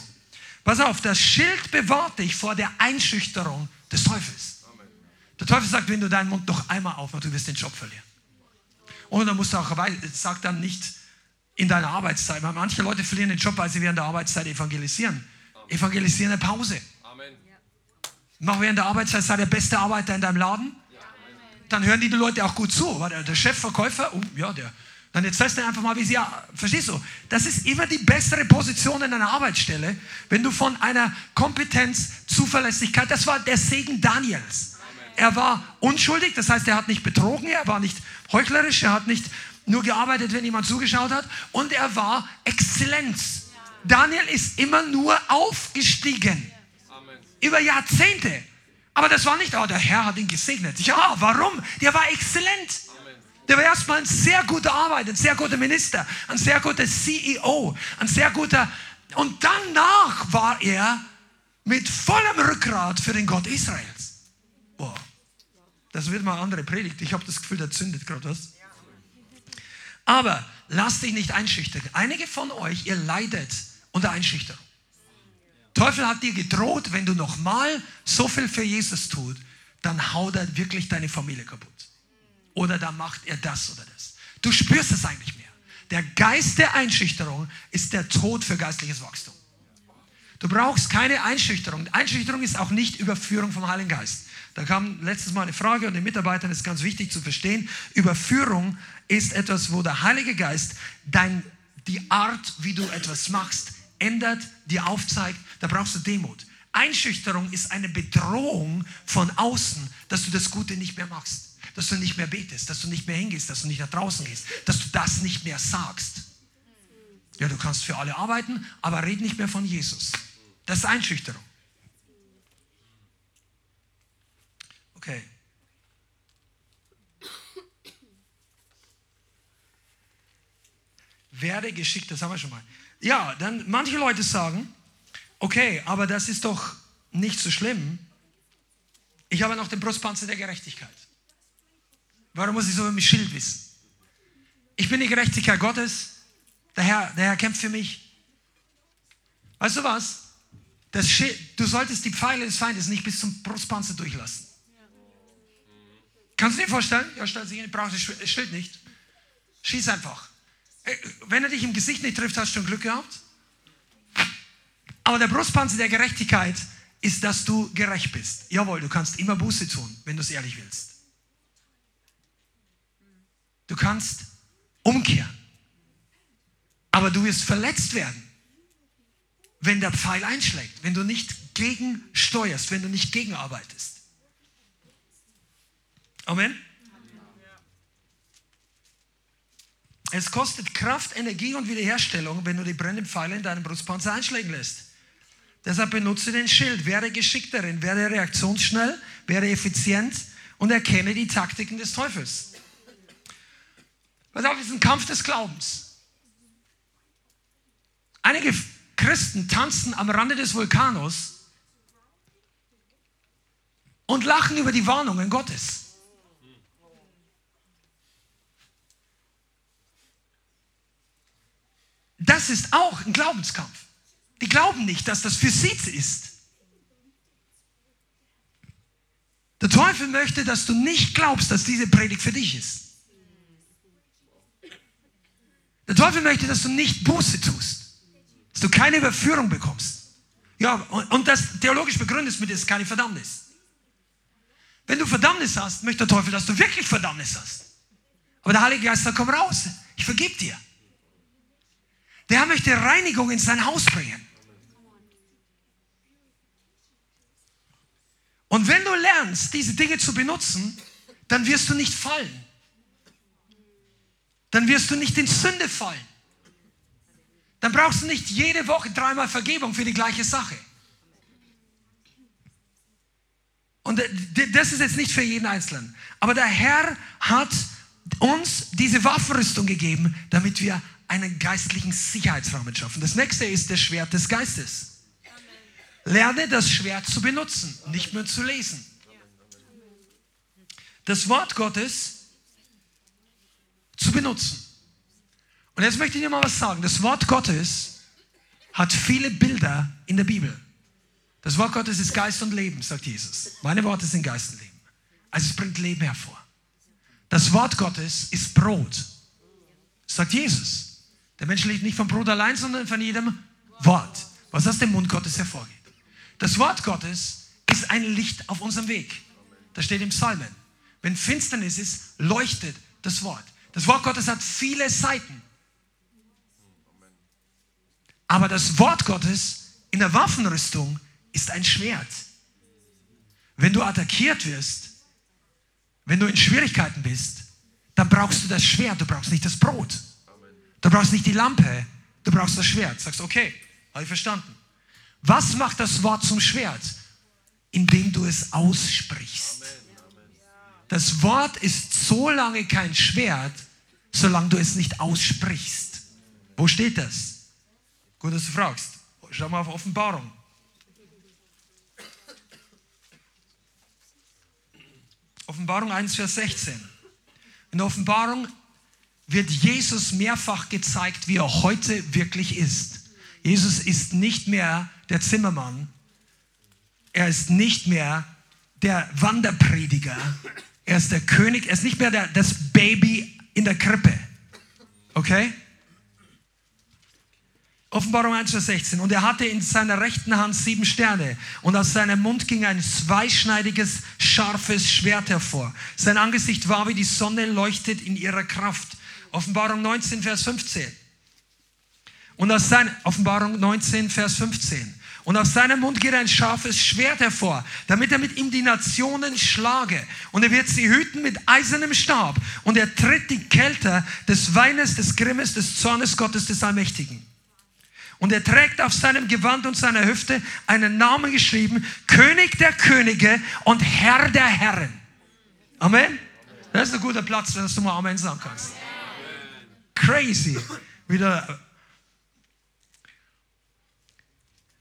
Pass auf, das Schild bewahrt dich vor der Einschüchterung des Teufels. Der Teufel sagt, wenn du deinen Mund noch einmal aufmachst, du wirst den Job verlieren. Und dann musst du auch, sag dann nicht in deiner Arbeitszeit, weil manche Leute verlieren den Job, weil sie während der Arbeitszeit evangelisieren. Evangelisieren eine Pause. Amen. Mach während der Arbeitszeit, sei der beste Arbeiter in deinem Laden. Dann hören die, Leute auch gut zu. Weil der Chefverkäufer, oh, ja, der, dann erzählst du einfach mal, wie sie, ja, verstehst du? Das ist immer die bessere Position in einer Arbeitsstelle, wenn du von einer Kompetenz, Zuverlässigkeit, das war der Segen Daniels. Er war unschuldig, das heißt, er hat nicht betrogen, er war nicht heuchlerisch, er hat nicht nur gearbeitet, wenn jemand zugeschaut hat und er war Exzellenz. Daniel ist immer nur aufgestiegen. Über Jahrzehnte. Aber das war nicht, oh, der Herr hat ihn gesegnet. Ja, warum? Der war exzellent. Der war erstmal ein sehr guter Arbeiter, ein sehr guter Minister, ein sehr guter CEO, ein sehr guter. Und danach war er mit vollem Rückgrat für den Gott Israels. Boah, das wird mal eine andere Predigt. Ich habe das Gefühl, der zündet gerade was. Aber lasst dich nicht einschüchtern. Einige von euch, ihr leidet unter Einschüchterung. Teufel hat dir gedroht, wenn du nochmal so viel für Jesus tut, dann haut er wirklich deine Familie kaputt. Oder dann macht er das oder das. Du spürst es eigentlich mehr. Der Geist der Einschüchterung ist der Tod für geistliches Wachstum. Du brauchst keine Einschüchterung. Einschüchterung ist auch nicht Überführung vom Heiligen Geist. Da kam letztes Mal eine Frage und den Mitarbeitern ist ganz wichtig zu verstehen. Überführung ist etwas, wo der Heilige Geist dein, die Art, wie du etwas machst, ändert, dir aufzeigt. Da brauchst du Demut. Einschüchterung ist eine Bedrohung von außen, dass du das Gute nicht mehr machst dass du nicht mehr betest, dass du nicht mehr hingehst, dass du nicht nach draußen gehst, dass du das nicht mehr sagst. Ja, du kannst für alle arbeiten, aber red nicht mehr von Jesus. Das ist Einschüchterung. Okay. Werde geschickt, das haben wir schon mal. Ja, dann manche Leute sagen, okay, aber das ist doch nicht so schlimm. Ich habe noch den Brustpanzer der Gerechtigkeit. Warum muss ich so mit Schild wissen? Ich bin die Gerechtigkeit Gottes. Der Herr, der Herr kämpft für mich. Weißt du was? Schild, du solltest die Pfeile des Feindes nicht bis zum Brustpanzer durchlassen. Kannst du dir vorstellen? Ja, stell sich hin, ich brauche das Schild nicht. Schieß einfach. Äh, wenn er dich im Gesicht nicht trifft, hast du schon Glück gehabt. Aber der Brustpanzer der Gerechtigkeit ist, dass du gerecht bist. Jawohl, du kannst immer Buße tun, wenn du es ehrlich willst. Du kannst umkehren. Aber du wirst verletzt werden, wenn der Pfeil einschlägt, wenn du nicht gegensteuerst, wenn du nicht gegenarbeitest. Amen. Es kostet Kraft, Energie und Wiederherstellung, wenn du die brennenden Pfeile in deinem Brustpanzer einschlägen lässt. Deshalb benutze den Schild, werde geschickt werde reaktionsschnell, werde effizient und erkenne die Taktiken des Teufels. Pass auf, es ist ein Kampf des Glaubens. Einige Christen tanzen am Rande des Vulkanos und lachen über die Warnungen Gottes. Das ist auch ein Glaubenskampf. Die glauben nicht, dass das für sie ist. Der Teufel möchte, dass du nicht glaubst, dass diese Predigt für dich ist. Der Teufel möchte, dass du nicht Buße tust, dass du keine Überführung bekommst. Ja, und, und das theologisch begründet mit ist keine Verdammnis. Wenn du Verdammnis hast, möchte der Teufel, dass du wirklich Verdammnis hast. Aber der Heilige Geist sagt, komm raus, ich vergib dir. Der Herr möchte Reinigung in sein Haus bringen. Und wenn du lernst, diese Dinge zu benutzen, dann wirst du nicht fallen dann wirst du nicht in Sünde fallen. Dann brauchst du nicht jede Woche dreimal Vergebung für die gleiche Sache. Und das ist jetzt nicht für jeden Einzelnen. Aber der Herr hat uns diese Waffenrüstung gegeben, damit wir einen geistlichen Sicherheitsrahmen schaffen. Das nächste ist das Schwert des Geistes. Lerne das Schwert zu benutzen, nicht nur zu lesen. Das Wort Gottes zu benutzen. Und jetzt möchte ich dir mal was sagen. Das Wort Gottes hat viele Bilder in der Bibel. Das Wort Gottes ist Geist und Leben, sagt Jesus. Meine Worte sind Geist und Leben. Also es bringt Leben hervor. Das Wort Gottes ist Brot, sagt Jesus. Der Mensch lebt nicht vom Brot allein, sondern von jedem Wort, was aus dem Mund Gottes hervorgeht. Das Wort Gottes ist ein Licht auf unserem Weg. Das steht im Psalmen. Wenn Finsternis ist, leuchtet das Wort. Das Wort Gottes hat viele Seiten. Aber das Wort Gottes in der Waffenrüstung ist ein Schwert. Wenn du attackiert wirst, wenn du in Schwierigkeiten bist, dann brauchst du das Schwert, du brauchst nicht das Brot. Du brauchst nicht die Lampe, du brauchst das Schwert. Sagst, okay, habe ich verstanden. Was macht das Wort zum Schwert? Indem du es aussprichst. Das Wort ist so lange kein Schwert, solange du es nicht aussprichst. Wo steht das? Gut, dass du fragst. Schau mal auf Offenbarung. Offenbarung 1, Vers 16. In der Offenbarung wird Jesus mehrfach gezeigt, wie er heute wirklich ist. Jesus ist nicht mehr der Zimmermann. Er ist nicht mehr der Wanderprediger. Er ist der König. Er ist nicht mehr der, das Baby in der Krippe. Okay? Offenbarung 1, Vers 16. Und er hatte in seiner rechten Hand sieben Sterne. Und aus seinem Mund ging ein zweischneidiges, scharfes Schwert hervor. Sein Angesicht war wie die Sonne, leuchtet in ihrer Kraft. Offenbarung 19, Vers 15. Und aus seiner, Offenbarung 19, Vers 15. Und aus seinem Mund geht ein scharfes Schwert hervor, damit er mit ihm die Nationen schlage. Und er wird sie hüten mit eisernem Stab. Und er tritt die Kälte des Weines, des Grimmes, des Zornes Gottes, des Allmächtigen. Und er trägt auf seinem Gewand und seiner Hüfte einen Namen geschrieben, König der Könige und Herr der Herren. Amen. Das ist ein guter Platz, dass du mal Amen sagen kannst. Crazy. Wieder.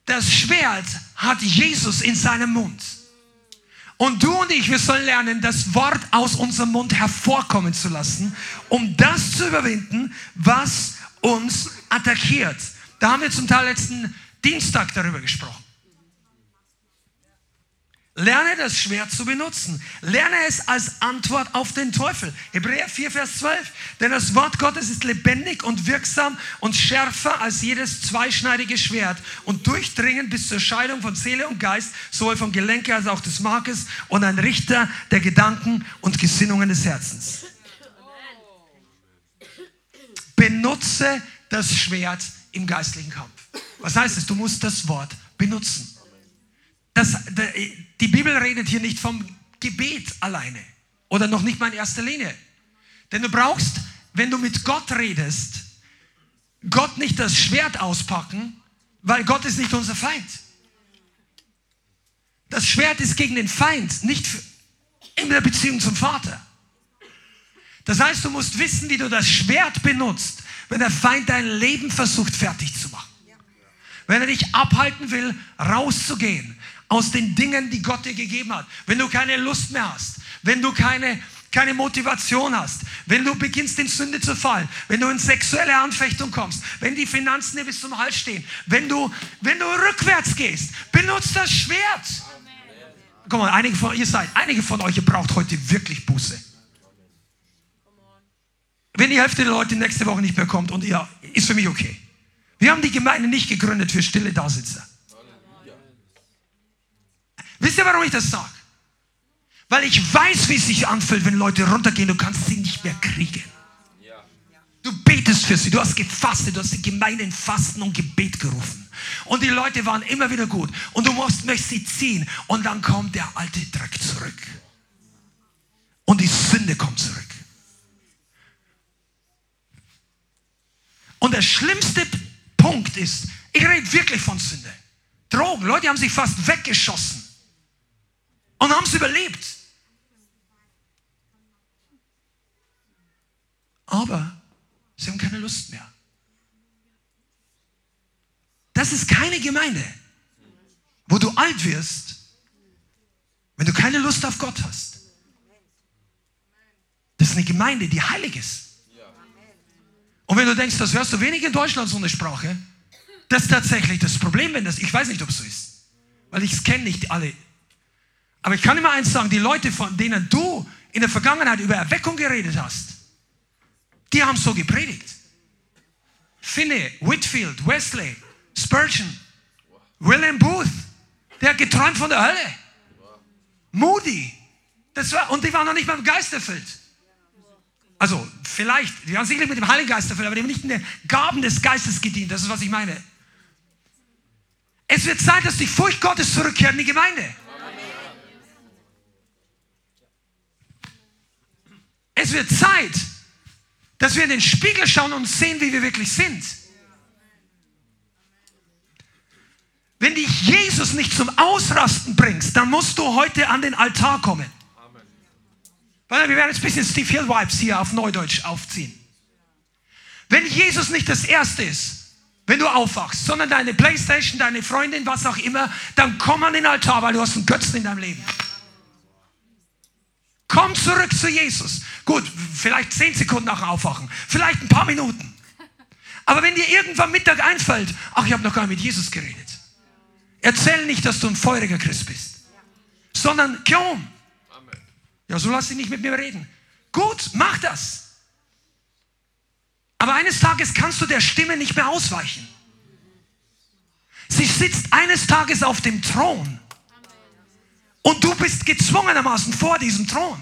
Das Schwert hat Jesus in seinem Mund. Und du und ich, wir sollen lernen, das Wort aus unserem Mund hervorkommen zu lassen, um das zu überwinden, was uns attackiert. Da haben wir zum Teil letzten Dienstag darüber gesprochen. Lerne das Schwert zu benutzen. Lerne es als Antwort auf den Teufel. Hebräer 4, Vers 12. Denn das Wort Gottes ist lebendig und wirksam und schärfer als jedes zweischneidige Schwert und durchdringend bis zur Scheidung von Seele und Geist, sowohl vom Gelenke als auch des Markes und ein Richter der Gedanken und Gesinnungen des Herzens. Benutze das Schwert im geistlichen Kampf. Was heißt es? Du musst das Wort benutzen. Das, die Bibel redet hier nicht vom Gebet alleine oder noch nicht mal in erster Linie. Denn du brauchst, wenn du mit Gott redest, Gott nicht das Schwert auspacken, weil Gott ist nicht unser Feind. Das Schwert ist gegen den Feind, nicht in der Beziehung zum Vater. Das heißt, du musst wissen, wie du das Schwert benutzt, wenn der Feind dein Leben versucht fertig zu machen. Wenn er dich abhalten will, rauszugehen aus den Dingen, die Gott dir gegeben hat. Wenn du keine Lust mehr hast, wenn du keine, keine Motivation hast, wenn du beginnst in Sünde zu fallen, wenn du in sexuelle Anfechtung kommst, wenn die Finanzen dir bis zum Hals stehen, wenn du, wenn du rückwärts gehst, benutzt das Schwert. Guck mal, einige von, ihr seid, einige von euch, ihr braucht heute wirklich Buße. Wenn die Hälfte der Leute nächste Woche nicht mehr kommt und ihr, ist für mich okay. Wir haben die Gemeinde nicht gegründet für stille Dasitzer. Wisst ihr, warum ich das sage? Weil ich weiß, wie es sich anfühlt, wenn Leute runtergehen, du kannst sie nicht mehr kriegen. Du betest für sie, du hast gefastet, du hast die Gemeinde in Fasten und Gebet gerufen. Und die Leute waren immer wieder gut. Und du musst, möchtest sie ziehen. Und dann kommt der alte Dreck zurück. Und die Sünde kommt zurück. Und der schlimmste Punkt ist, ich rede wirklich von Sünde. Drogen, Leute haben sich fast weggeschossen und haben es überlebt. Aber sie haben keine Lust mehr. Das ist keine Gemeinde, wo du alt wirst, wenn du keine Lust auf Gott hast. Das ist eine Gemeinde, die heilig ist. Und wenn du denkst, das hörst du wenig in Deutschland so eine Sprache, das ist tatsächlich das Problem, wenn das, ich weiß nicht, ob es so ist, weil ich kenne nicht alle. Aber ich kann immer eins sagen, die Leute, von denen du in der Vergangenheit über Erweckung geredet hast, die haben so gepredigt. Finney, Whitfield, Wesley, Spurgeon, William Booth, der hat geträumt von der Hölle. Moody, das war, und die waren noch nicht mal im Geist erfüllt. Also vielleicht, die haben sicherlich mit dem Heiligen Geist erfüllt, aber die haben nicht in den Gaben des Geistes gedient. Das ist, was ich meine. Es wird Zeit, dass die Furcht Gottes zurückkehrt in die Gemeinde. Es wird Zeit, dass wir in den Spiegel schauen und sehen, wie wir wirklich sind. Wenn dich Jesus nicht zum Ausrasten bringst, dann musst du heute an den Altar kommen. Wir werden jetzt ein bisschen Steve Hill Vibes hier auf Neudeutsch aufziehen. Wenn Jesus nicht das Erste ist, wenn du aufwachst, sondern deine Playstation, deine Freundin, was auch immer, dann komm an den Altar, weil du hast einen Götzen in deinem Leben. Komm zurück zu Jesus. Gut, vielleicht zehn Sekunden nach dem Aufwachen, vielleicht ein paar Minuten. Aber wenn dir irgendwann Mittag einfällt, ach, ich habe noch gar nicht mit Jesus geredet. Erzähl nicht, dass du ein feuriger Christ bist, sondern komm. Ja, so lass dich nicht mit mir reden. Gut, mach das. Aber eines Tages kannst du der Stimme nicht mehr ausweichen. Sie sitzt eines Tages auf dem Thron. Und du bist gezwungenermaßen vor diesem Thron.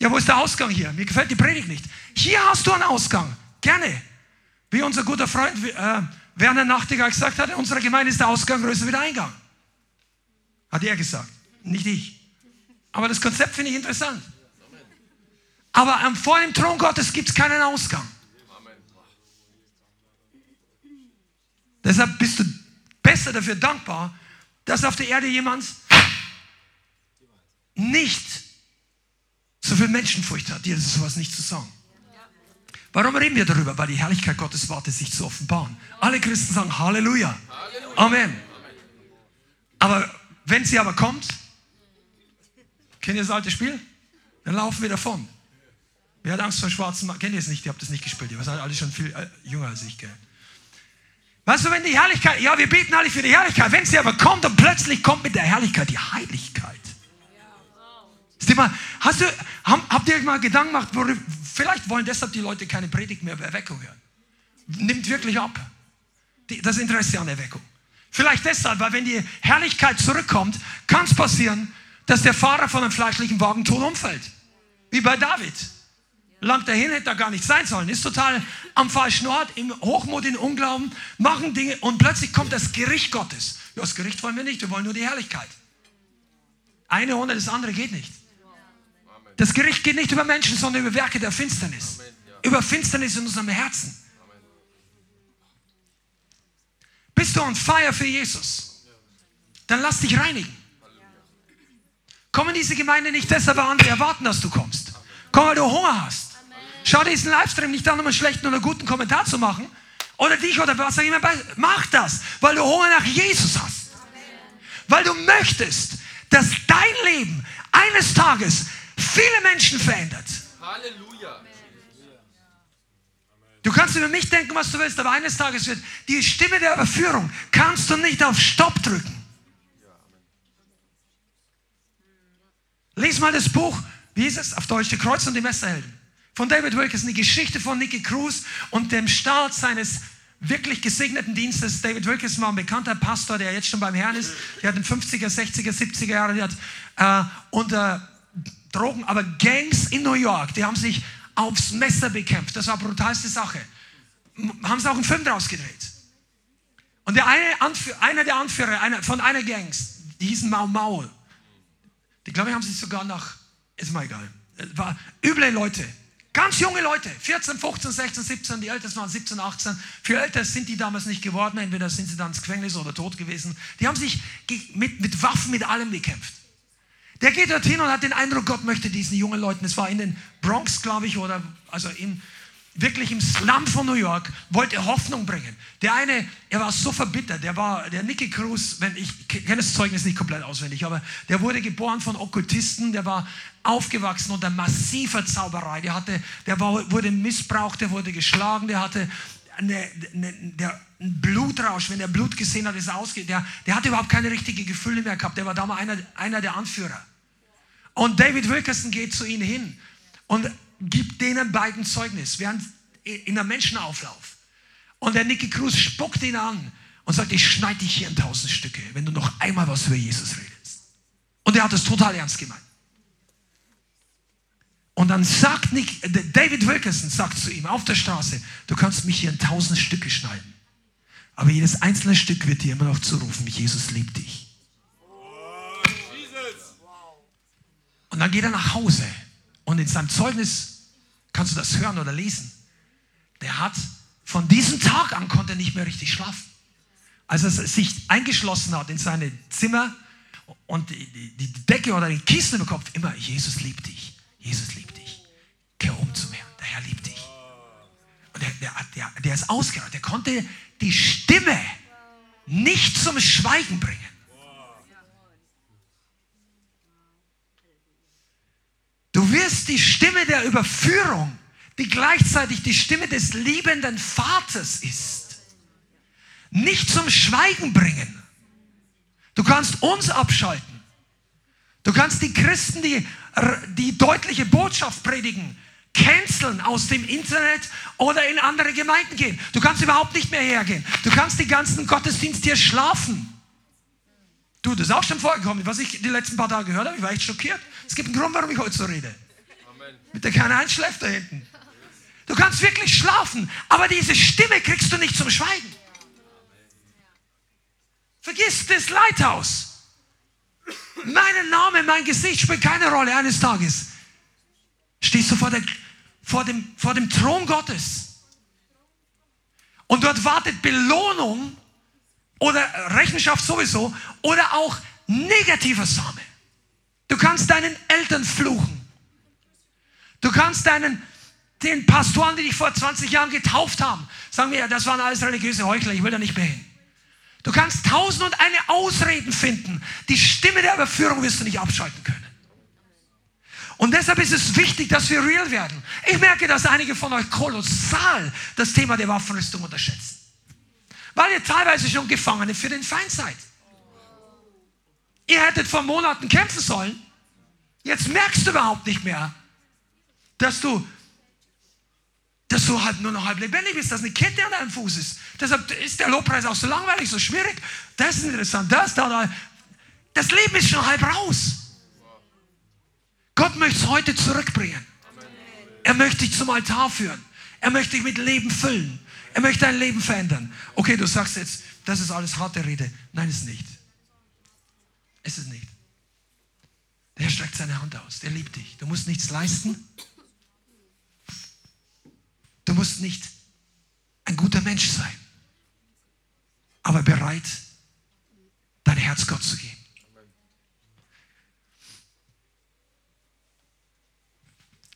Ja, wo ist der Ausgang hier? Mir gefällt die Predigt nicht. Hier hast du einen Ausgang. Gerne. Wie unser guter Freund äh, Werner Nachtigall gesagt hat, in unserer Gemeinde ist der Ausgang größer wie der Eingang. Hat er gesagt, nicht ich. Aber das Konzept finde ich interessant. Aber ähm, vor dem Thron Gottes gibt es keinen Ausgang. Deshalb bist du besser dafür dankbar, dass auf der Erde jemand nicht so viel Menschenfurcht hat, dir ist sowas nicht zu sagen. Warum reden wir darüber? Weil die Herrlichkeit Gottes wartet, sich zu offenbaren. Alle Christen sagen Halleluja. Amen. Aber wenn sie aber kommt, kennt ihr das alte Spiel? Dann laufen wir davon. Wer hat Angst vor schwarzen Mann? Kennt ihr es nicht? Ihr habt das nicht gespielt. Ihr seid alle schon viel äh, jünger als ich, gell? Weißt du, wenn die Herrlichkeit, ja, wir beten alle für die Herrlichkeit, wenn sie aber kommt und plötzlich kommt mit der Herrlichkeit die Heiligkeit. Mal, hast du, habt ihr euch mal Gedanken gemacht, worüber, vielleicht wollen deshalb die Leute keine Predigt mehr über Erweckung hören. Nimmt wirklich ab. das Interesse an Erweckung. Vielleicht deshalb, weil wenn die Herrlichkeit zurückkommt, kann es passieren, dass der Fahrer von einem fleischlichen Wagen tot umfällt. Wie bei David. Lang dahin hätte er gar nicht sein sollen. Ist total am falschen Ort, im Hochmut, in Unglauben, machen Dinge und plötzlich kommt das Gericht Gottes. Ja, das Gericht wollen wir nicht, wir wollen nur die Herrlichkeit. Eine ohne das andere geht nicht. Das Gericht geht nicht über Menschen, sondern über Werke der Finsternis. Über Finsternis in unserem Herzen. Bist du on fire für Jesus? Dann lass dich reinigen. Komm in diese Gemeinde nicht deshalb, weil andere erwarten, dass du kommst. Komm, weil du Hunger hast. Schau dir diesen Livestream nicht an, um einen schlechten oder guten Kommentar zu machen. Oder dich oder was auch immer. Mach das, weil du Hunger nach Jesus hast. Weil du möchtest, dass dein Leben eines Tages viele Menschen verändert. Halleluja. Du kannst über mich denken, was du willst, aber eines Tages wird die Stimme der Überführung, kannst du nicht auf Stopp drücken. Lies mal das Buch, wie ist es auf Deutsch, Der Kreuz und die Messerhelden. Von David Wilkerson, die Geschichte von Nicky Cruz und dem Start seines wirklich gesegneten Dienstes. David Wilkerson war ein bekannter Pastor, der jetzt schon beim Herrn ist. Der hat in 50er, 60er, 70er Jahren, äh, unter Drogen, aber Gangs in New York, die haben sich aufs Messer bekämpft. Das war brutalste Sache. Haben sie auch einen Film draus gedreht. Und der eine Anführer, einer der Anführer einer, von einer Gangs, die hießen Mau Mau. Die glaube ich haben sich sogar nach, ist mal egal, war üble Leute. Ganz junge Leute, 14, 15, 16, 17, die Ältesten waren 17, 18. Für älter sind die damals nicht geworden, entweder sind sie dann ins Gefängnis oder tot gewesen. Die haben sich mit, mit Waffen, mit allem bekämpft. Der geht dorthin und hat den Eindruck, Gott möchte diesen jungen Leuten, es war in den Bronx, glaube ich, oder also in, wirklich im Slum von New York, wollte Hoffnung bringen. Der eine, er war so verbittert, der war, der Nicky Cruz, wenn ich kenne das Zeugnis nicht komplett auswendig, aber der wurde geboren von Okkultisten, der war aufgewachsen unter massiver Zauberei, der hatte, der war, wurde missbraucht, der wurde geschlagen, der hatte eine, eine, der, ein Blutrausch, wenn er Blut gesehen hat, ist er ausgeht. Der, der hatte überhaupt keine richtigen Gefühle mehr gehabt. Der war damals einer, einer der Anführer. Und David Wilkerson geht zu ihnen hin und gibt denen beiden Zeugnis während in einem Menschenauflauf. Und der Nicky Cruz spuckt ihn an und sagt, ich schneide dich hier in tausend Stücke, wenn du noch einmal was über Jesus redest. Und er hat es total ernst gemeint. Und dann sagt Nick, David Wilkerson sagt zu ihm auf der Straße, du kannst mich hier in tausend Stücke schneiden. Aber jedes einzelne Stück wird dir immer noch zurufen, Jesus liebt dich. Und dann geht er nach Hause und in seinem Zeugnis kannst du das hören oder lesen. Der hat von diesem Tag an konnte nicht mehr richtig schlafen. Als er sich eingeschlossen hat in seine Zimmer und die, Decke oder die Kissen im Kopf, immer, Jesus liebt dich, Jesus liebt dich. Kehr um zum Herrn, der Herr liebt dich. Und der, der, der, der ist ausgereicht, der konnte die Stimme nicht zum Schweigen bringen. Du wirst die Stimme der Überführung die gleichzeitig die Stimme des liebenden Vaters ist, nicht zum Schweigen bringen. Du kannst uns abschalten. Du kannst die Christen, die die deutliche Botschaft predigen, canceln aus dem Internet oder in andere Gemeinden gehen. Du kannst überhaupt nicht mehr hergehen. Du kannst die ganzen Gottesdienste hier schlafen. Du, das ist auch schon vorgekommen, was ich die letzten paar Tage gehört habe. Ich war echt schockiert. Es gibt einen Grund, warum ich heute so rede. Amen. Mit der keiner einschläft da hinten. Du kannst wirklich schlafen, aber diese Stimme kriegst du nicht zum Schweigen. Vergiss das Leithaus. Mein Name, mein Gesicht spielt keine Rolle eines Tages. Stehst du vor, der, vor, dem, vor dem Thron Gottes. Und dort wartet Belohnung oder Rechenschaft sowieso oder auch negativer Same. Du kannst deinen Eltern fluchen. Du kannst deinen, den Pastoren, die dich vor 20 Jahren getauft haben, sagen wir, das waren alles religiöse Heuchler, ich will da nicht mehr hin. Du kannst tausend und eine Ausreden finden. Die Stimme der Überführung wirst du nicht abschalten können. Und deshalb ist es wichtig, dass wir real werden. Ich merke, dass einige von euch kolossal das Thema der Waffenrüstung unterschätzen. Weil ihr teilweise schon Gefangene für den Feind seid. Ihr hättet vor Monaten kämpfen sollen. Jetzt merkst du überhaupt nicht mehr, dass du, dass du halt nur noch halb lebendig bist, dass eine Kette an deinem Fuß ist. Deshalb ist der Lobpreis auch so langweilig, so schwierig. Das ist interessant, das, da, da. Das Leben ist schon halb raus. Gott möchte es heute zurückbringen. Er möchte dich zum Altar führen. Er möchte dich mit Leben füllen. Er möchte dein Leben verändern. Okay, du sagst jetzt, das ist alles harte Rede. Nein, ist nicht. Es ist nicht. Der Herr streckt seine Hand aus. Der liebt dich. Du musst nichts leisten. Du musst nicht ein guter Mensch sein, aber bereit, dein Herz Gott zu geben.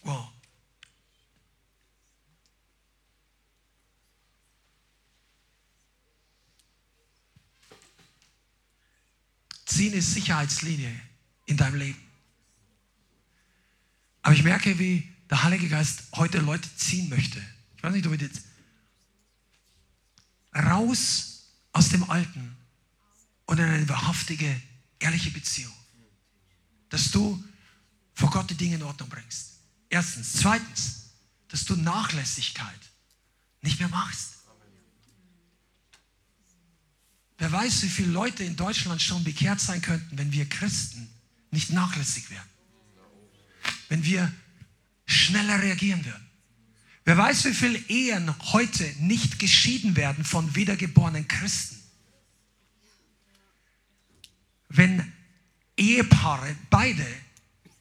Wow. Ziehen ist Sicherheitslinie in deinem Leben. Aber ich merke, wie der Heilige Geist heute Leute ziehen möchte. Ich weiß nicht, ob ich jetzt raus aus dem Alten und in eine wahrhaftige, ehrliche Beziehung. Dass du vor Gott die Dinge in Ordnung bringst. Erstens. Zweitens, dass du Nachlässigkeit nicht mehr machst. Wer weiß, wie viele Leute in Deutschland schon bekehrt sein könnten, wenn wir Christen nicht nachlässig wären. Wenn wir schneller reagieren würden. Wer weiß, wie viele Ehen heute nicht geschieden werden von wiedergeborenen Christen. Wenn Ehepaare beide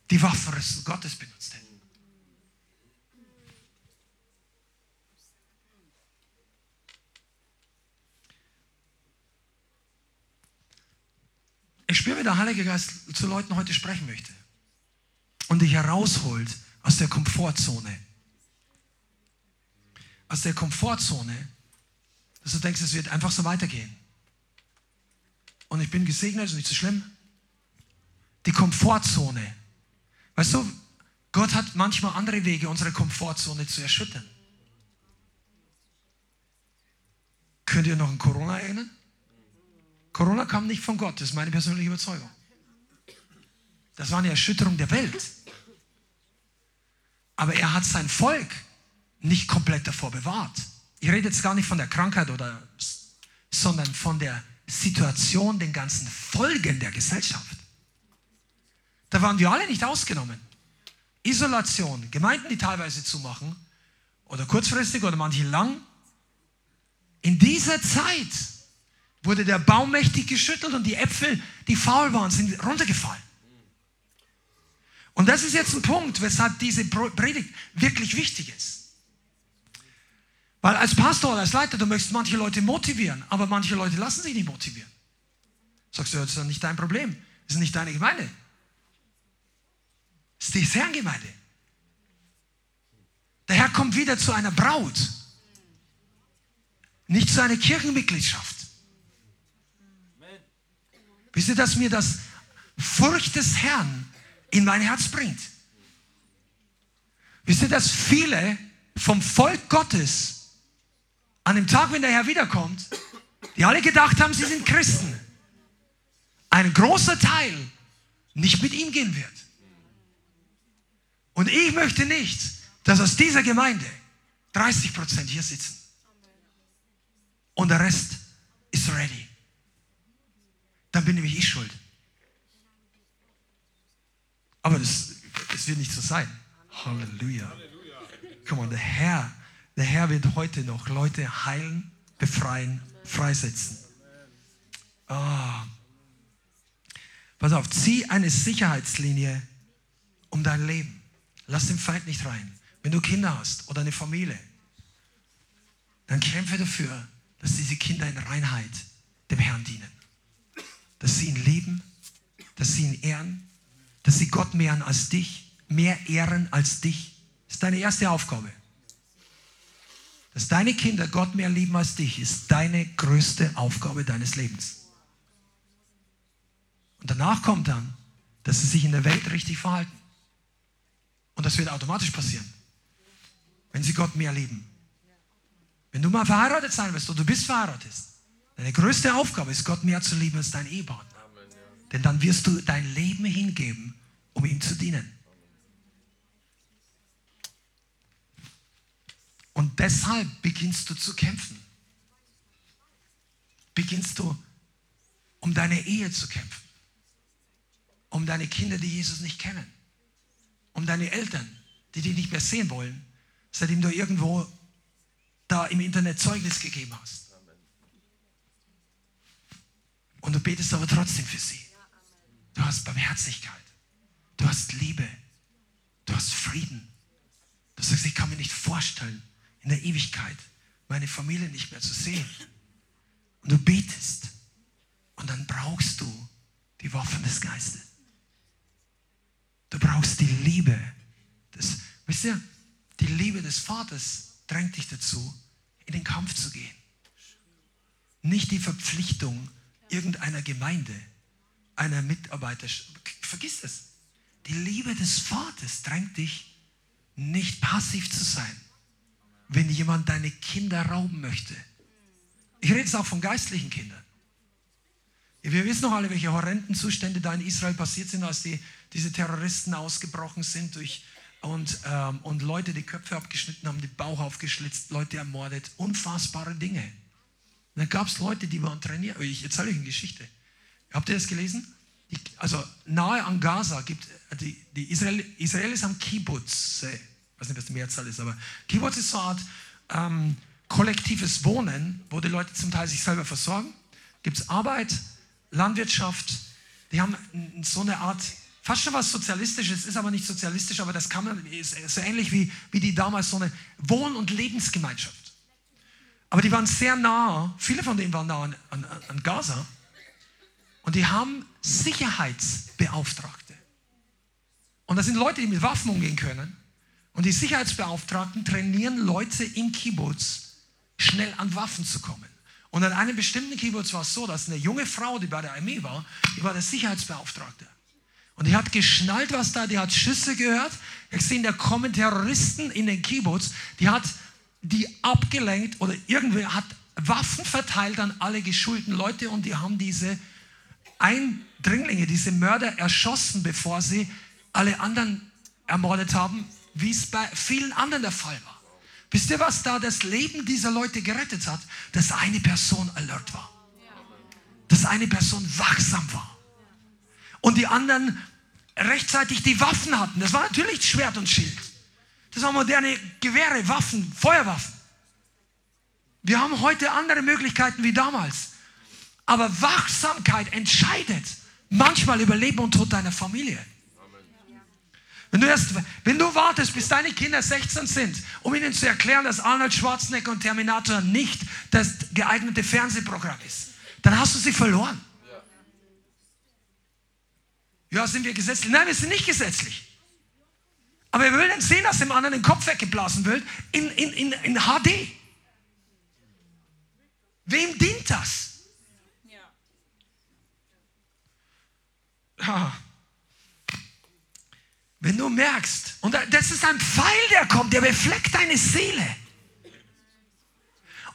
die Waffen Gottes benutzt hätten. Ich spüre, wie der Heilige Geist zu Leuten heute sprechen möchte und dich herausholt aus der Komfortzone. Aus der Komfortzone, dass du denkst, es wird einfach so weitergehen. Und ich bin gesegnet, ist nicht so schlimm. Die Komfortzone. Weißt du, Gott hat manchmal andere Wege, unsere Komfortzone zu erschüttern. Könnt ihr noch an Corona erinnern? Corona kam nicht von Gott, das ist meine persönliche Überzeugung. Das war eine Erschütterung der Welt. Aber er hat sein Volk nicht komplett davor bewahrt. Ich rede jetzt gar nicht von der Krankheit oder, sondern von der Situation, den ganzen Folgen der Gesellschaft. Da waren wir alle nicht ausgenommen. Isolation, Gemeinden, die teilweise zumachen, oder kurzfristig oder manche lang. In dieser Zeit wurde der Baum mächtig geschüttelt und die Äpfel, die faul waren, sind runtergefallen. Und das ist jetzt ein Punkt, weshalb diese Predigt wirklich wichtig ist. Weil als Pastor, als Leiter, du möchtest manche Leute motivieren, aber manche Leute lassen sich nicht motivieren. Sagst du, das ist doch nicht dein Problem. Das ist nicht deine Gemeinde. Das ist die Herrengemeinde. Der Herr kommt wieder zu einer Braut, nicht zu einer Kirchenmitgliedschaft. Wisst ihr, dass mir das Furcht des Herrn in mein Herz bringt? Wisst ihr, dass viele vom Volk Gottes an dem Tag, wenn der Herr wiederkommt, die alle gedacht haben, sie sind Christen, ein großer Teil nicht mit ihm gehen wird. Und ich möchte nicht, dass aus dieser Gemeinde 30 Prozent hier sitzen. Und der Rest ist ready. Dann bin nämlich ich schuld. Aber das, das wird nicht so sein. Halleluja. Come on, der Herr, der Herr wird heute noch Leute heilen, befreien, freisetzen. Oh. Pass auf, zieh eine Sicherheitslinie um dein Leben. Lass den Feind nicht rein. Wenn du Kinder hast oder eine Familie, dann kämpfe dafür, dass diese Kinder in Reinheit. Dass sie ihn lieben, dass sie ihn ehren, dass sie Gott mehren als dich, mehr ehren als dich. Das ist deine erste Aufgabe. Dass deine Kinder Gott mehr lieben als dich, ist deine größte Aufgabe deines Lebens. Und danach kommt dann, dass sie sich in der Welt richtig verhalten. Und das wird automatisch passieren, wenn sie Gott mehr lieben. Wenn du mal verheiratet sein wirst oder du bist verheiratet, deine größte Aufgabe ist, Gott mehr zu lieben als dein Ehepartner. Denn dann wirst du dein Leben hingeben, um ihm zu dienen. Und deshalb beginnst du zu kämpfen. Beginnst du, um deine Ehe zu kämpfen. Um deine Kinder, die Jesus nicht kennen. Um deine Eltern, die dich nicht mehr sehen wollen, seitdem du irgendwo da im Internet Zeugnis gegeben hast. Und du betest aber trotzdem für sie. Du hast Barmherzigkeit. Du hast Liebe. Du hast Frieden. Du sagst, ich kann mir nicht vorstellen, in der Ewigkeit meine Familie nicht mehr zu sehen. Und du betest. Und dann brauchst du die Waffen des Geistes. Du brauchst die Liebe. Des, wisst ihr, die Liebe des Vaters drängt dich dazu, in den Kampf zu gehen. Nicht die Verpflichtung irgendeiner Gemeinde, einer Mitarbeiter. Vergiss es. Die Liebe des Vaters drängt dich, nicht passiv zu sein, wenn jemand deine Kinder rauben möchte. Ich rede jetzt auch von geistlichen Kindern. Wir wissen noch alle, welche horrenden Zustände da in Israel passiert sind, als die, diese Terroristen ausgebrochen sind durch und, ähm, und Leute die Köpfe abgeschnitten haben, den Bauch aufgeschlitzt, Leute ermordet. Unfassbare Dinge. Und dann gab es Leute, die waren trainiert. Ich erzähle euch eine Geschichte. Habt ihr das gelesen? Die, also nahe an Gaza gibt die, die Israel, Israelis haben Kibbutz. Ich weiß nicht, was die Mehrzahl ist, aber Kibbutz ist so eine Art ähm, kollektives Wohnen, wo die Leute zum Teil sich selber versorgen. Gibt es Arbeit, Landwirtschaft. Die haben so eine Art fast schon was Sozialistisches, ist aber nicht sozialistisch, aber das kann man, ist so ähnlich wie, wie die damals so eine Wohn- und Lebensgemeinschaft. Aber die waren sehr nah, viele von denen waren nah an, an, an Gaza und die haben Sicherheitsbeauftragte. Und das sind Leute, die mit Waffen umgehen können. Und die Sicherheitsbeauftragten trainieren Leute im Kibbutz, schnell an Waffen zu kommen. Und an einem bestimmten Kibbutz war es so, dass eine junge Frau, die bei der Armee war, die war der Sicherheitsbeauftragte. Und die hat geschnallt, was da, die hat Schüsse gehört. Ich gesehen, da kommen Terroristen in den Kibbutz, die hat die abgelenkt oder irgendwer hat Waffen verteilt an alle geschulten Leute und die haben diese Eindringlinge, diese Mörder erschossen, bevor sie alle anderen ermordet haben, wie es bei vielen anderen der Fall war. Wisst ihr, was da das Leben dieser Leute gerettet hat? Dass eine Person alert war. Dass eine Person wachsam war. Und die anderen rechtzeitig die Waffen hatten. Das war natürlich Schwert und Schild. Das waren moderne Gewehre, Waffen, Feuerwaffen. Wir haben heute andere Möglichkeiten wie damals. Aber Wachsamkeit entscheidet manchmal über Leben und Tod deiner Familie. Wenn du, erst, wenn du wartest, bis deine Kinder 16 sind, um ihnen zu erklären, dass Arnold Schwarzenegger und Terminator nicht das geeignete Fernsehprogramm ist, dann hast du sie verloren. Ja, sind wir gesetzlich? Nein, wir sind nicht gesetzlich. Aber wir wollen sehen, dass dem anderen den Kopf weggeblasen wird in, in, in, in HD. Wem dient das? Ja. Wenn du merkst, und das ist ein Pfeil, der kommt, der befleckt deine Seele.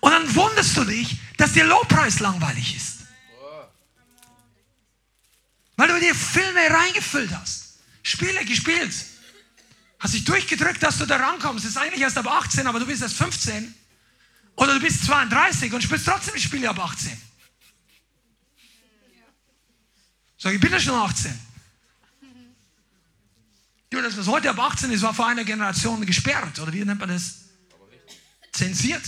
Und dann wunderst du dich, dass dir Lowpreis langweilig ist. Weil du dir Filme reingefüllt hast. Spiele gespielt. Hast dich durchgedrückt, dass du da rankommst. Das ist eigentlich erst ab 18, aber du bist erst 15. Oder du bist 32 und spielst trotzdem Spiele ab 18. Sag ich, bin ja schon 18. Ja, das, was heute ab 18 ist, war vor einer Generation gesperrt. Oder wie nennt man das? Zensiert.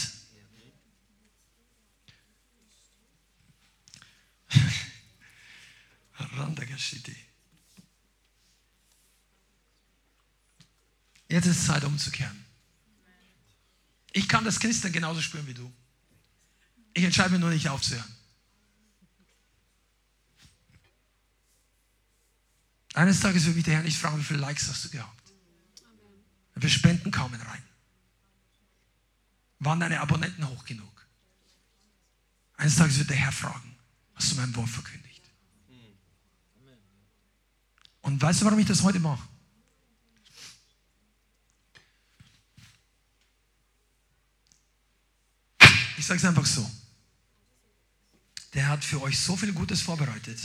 Randagashitti. Jetzt ist es Zeit umzukehren. Ich kann das Christen genauso spüren wie du. Ich entscheide mich nur nicht aufzuhören. Eines Tages wird mich der Herr nicht fragen, wie viele Likes hast du gehabt. Wir Spenden kamen rein. Waren deine Abonnenten hoch genug? Eines Tages wird der Herr fragen, hast du mein Wort verkündigt? Und weißt du, warum ich das heute mache? Sage es einfach so. Der hat für euch so viel Gutes vorbereitet.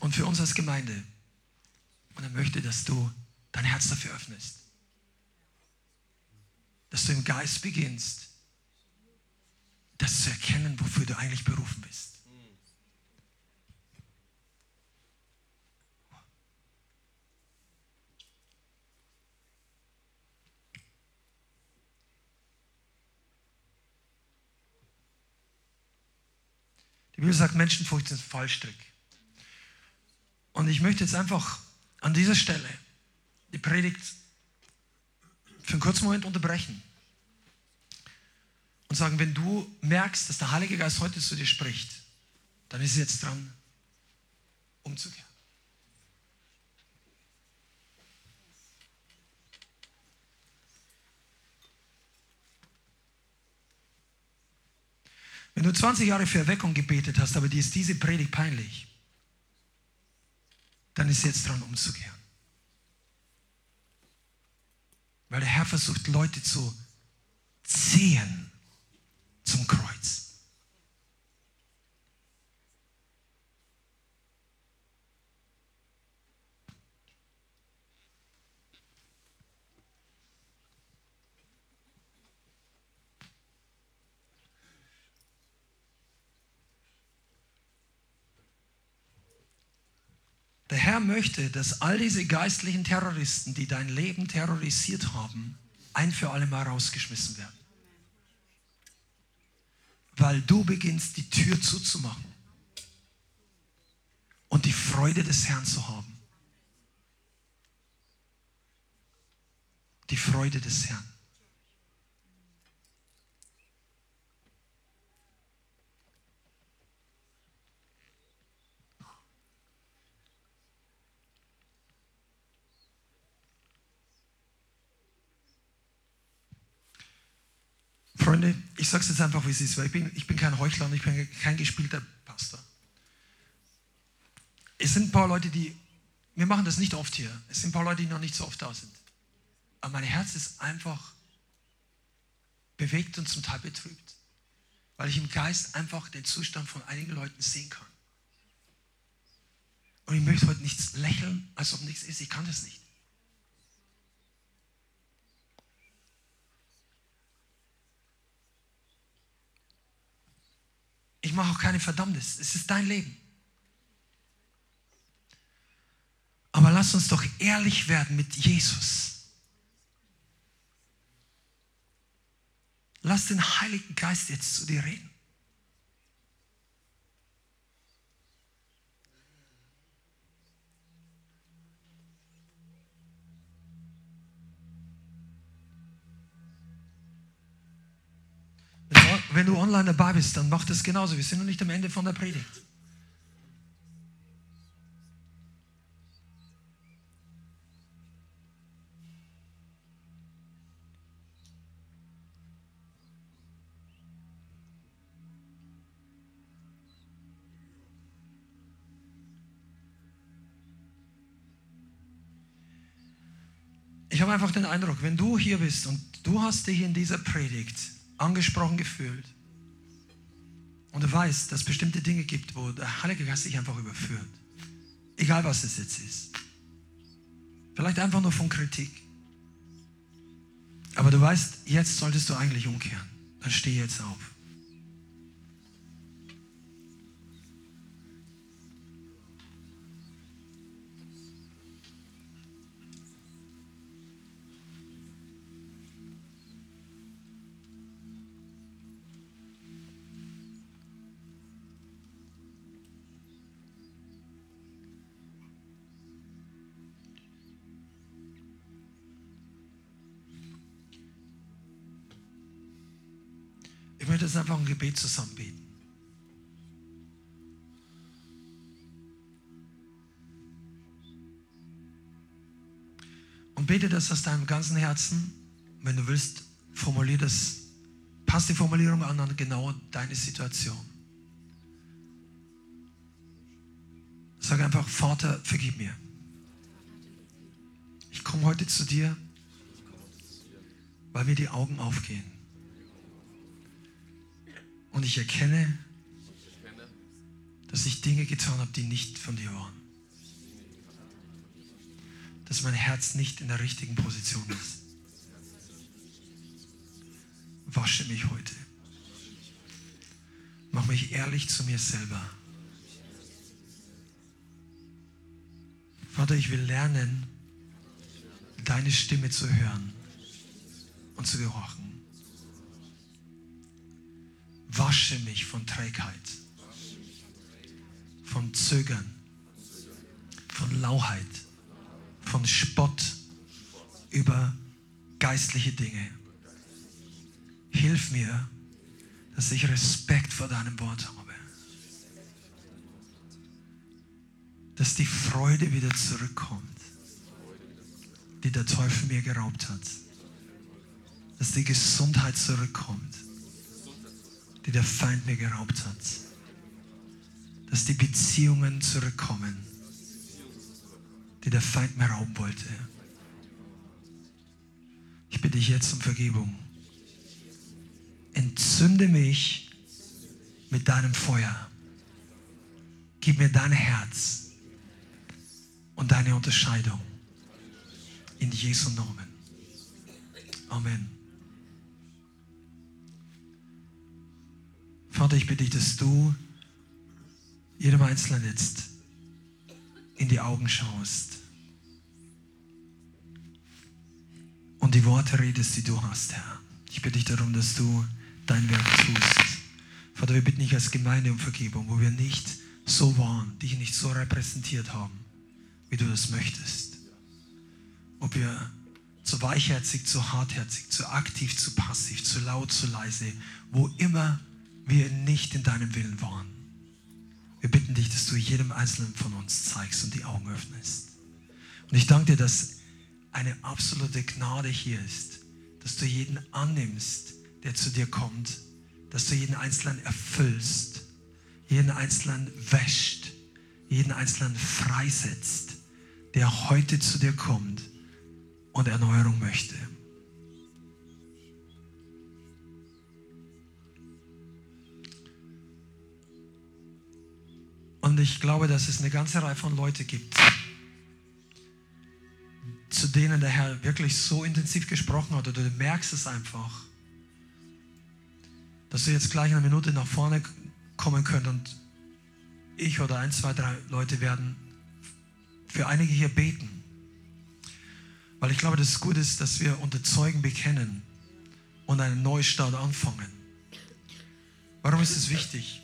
Und für uns als Gemeinde. Und er möchte, dass du dein Herz dafür öffnest. Dass du im Geist beginnst, das zu erkennen, wofür du eigentlich berufen bist. Bibel sagt, Menschenfurcht ist ein Fallstrick. Und ich möchte jetzt einfach an dieser Stelle die Predigt für einen kurzen Moment unterbrechen und sagen, wenn du merkst, dass der Heilige Geist heute zu dir spricht, dann ist es jetzt dran, umzukehren. Wenn du 20 Jahre für Erweckung gebetet hast, aber dir ist diese Predigt peinlich, dann ist jetzt dran umzukehren. Weil der Herr versucht, Leute zu ziehen zum Kreuz. Der Herr möchte, dass all diese geistlichen Terroristen, die dein Leben terrorisiert haben, ein für alle Mal rausgeschmissen werden. Weil du beginnst, die Tür zuzumachen und die Freude des Herrn zu haben. Die Freude des Herrn. Freunde, ich sage es jetzt einfach, wie es ist, weil ich bin, ich bin kein Heuchler und ich bin kein gespielter Pastor. Es sind ein paar Leute, die, wir machen das nicht oft hier, es sind ein paar Leute, die noch nicht so oft da sind. Aber mein Herz ist einfach bewegt und zum Teil betrübt, weil ich im Geist einfach den Zustand von einigen Leuten sehen kann. Und ich möchte heute nichts lächeln, als ob nichts ist. Ich kann das nicht. Mache auch keine Verdammnis. Es ist dein Leben. Aber lass uns doch ehrlich werden mit Jesus. Lass den Heiligen Geist jetzt zu dir reden. wenn du online dabei bist, dann mach das genauso. Wir sind noch nicht am Ende von der Predigt. Ich habe einfach den Eindruck, wenn du hier bist und du hast dich in dieser Predigt angesprochen gefühlt. Und du weißt, dass es bestimmte Dinge gibt, wo der Heilige Geist dich einfach überführt, egal was es jetzt ist, vielleicht einfach nur von Kritik, aber du weißt, jetzt solltest du eigentlich umkehren, dann steh jetzt auf. Einfach ein Gebet zusammen beten. Und bete das aus deinem ganzen Herzen. Wenn du willst, formulier das, passt die Formulierung an an genau deine Situation. Sag einfach, Vater, vergib mir. Ich komme heute zu dir, weil mir die Augen aufgehen. Und ich erkenne, dass ich Dinge getan habe, die nicht von dir waren. Dass mein Herz nicht in der richtigen Position ist. Wasche mich heute. Mach mich ehrlich zu mir selber. Vater, ich will lernen, deine Stimme zu hören und zu gehorchen. Wasche mich von Trägheit, von Zögern, von Lauheit, von Spott über geistliche Dinge. Hilf mir, dass ich Respekt vor deinem Wort habe. Dass die Freude wieder zurückkommt, die der Teufel mir geraubt hat. Dass die Gesundheit zurückkommt die der Feind mir geraubt hat. Dass die Beziehungen zurückkommen, die der Feind mir rauben wollte. Ich bitte dich jetzt um Vergebung. Entzünde mich mit deinem Feuer. Gib mir dein Herz und deine Unterscheidung. In Jesu Namen. Amen. Vater, ich bitte dich, dass du jedem Einzelnen jetzt in die Augen schaust und die Worte redest, die du hast, Herr. Ich bitte dich darum, dass du dein Werk tust. Vater, wir bitten dich als Gemeinde um Vergebung, wo wir nicht so waren, dich nicht so repräsentiert haben, wie du das möchtest. Ob wir zu weichherzig, zu hartherzig, zu aktiv, zu passiv, zu laut, zu leise, wo immer wir nicht in deinem Willen waren. Wir bitten dich, dass du jedem Einzelnen von uns zeigst und die Augen öffnest. Und ich danke dir, dass eine absolute Gnade hier ist, dass du jeden annimmst, der zu dir kommt, dass du jeden Einzelnen erfüllst, jeden Einzelnen wäscht, jeden Einzelnen freisetzt, der heute zu dir kommt und Erneuerung möchte. Und ich glaube, dass es eine ganze Reihe von Leuten gibt, zu denen der Herr wirklich so intensiv gesprochen hat, oder du merkst es einfach, dass du jetzt gleich in einer Minute nach vorne kommen könnt und ich oder ein, zwei, drei Leute werden für einige hier beten. Weil ich glaube, dass es gut ist, dass wir unter Zeugen bekennen und einen Neustart anfangen. Warum ist es wichtig?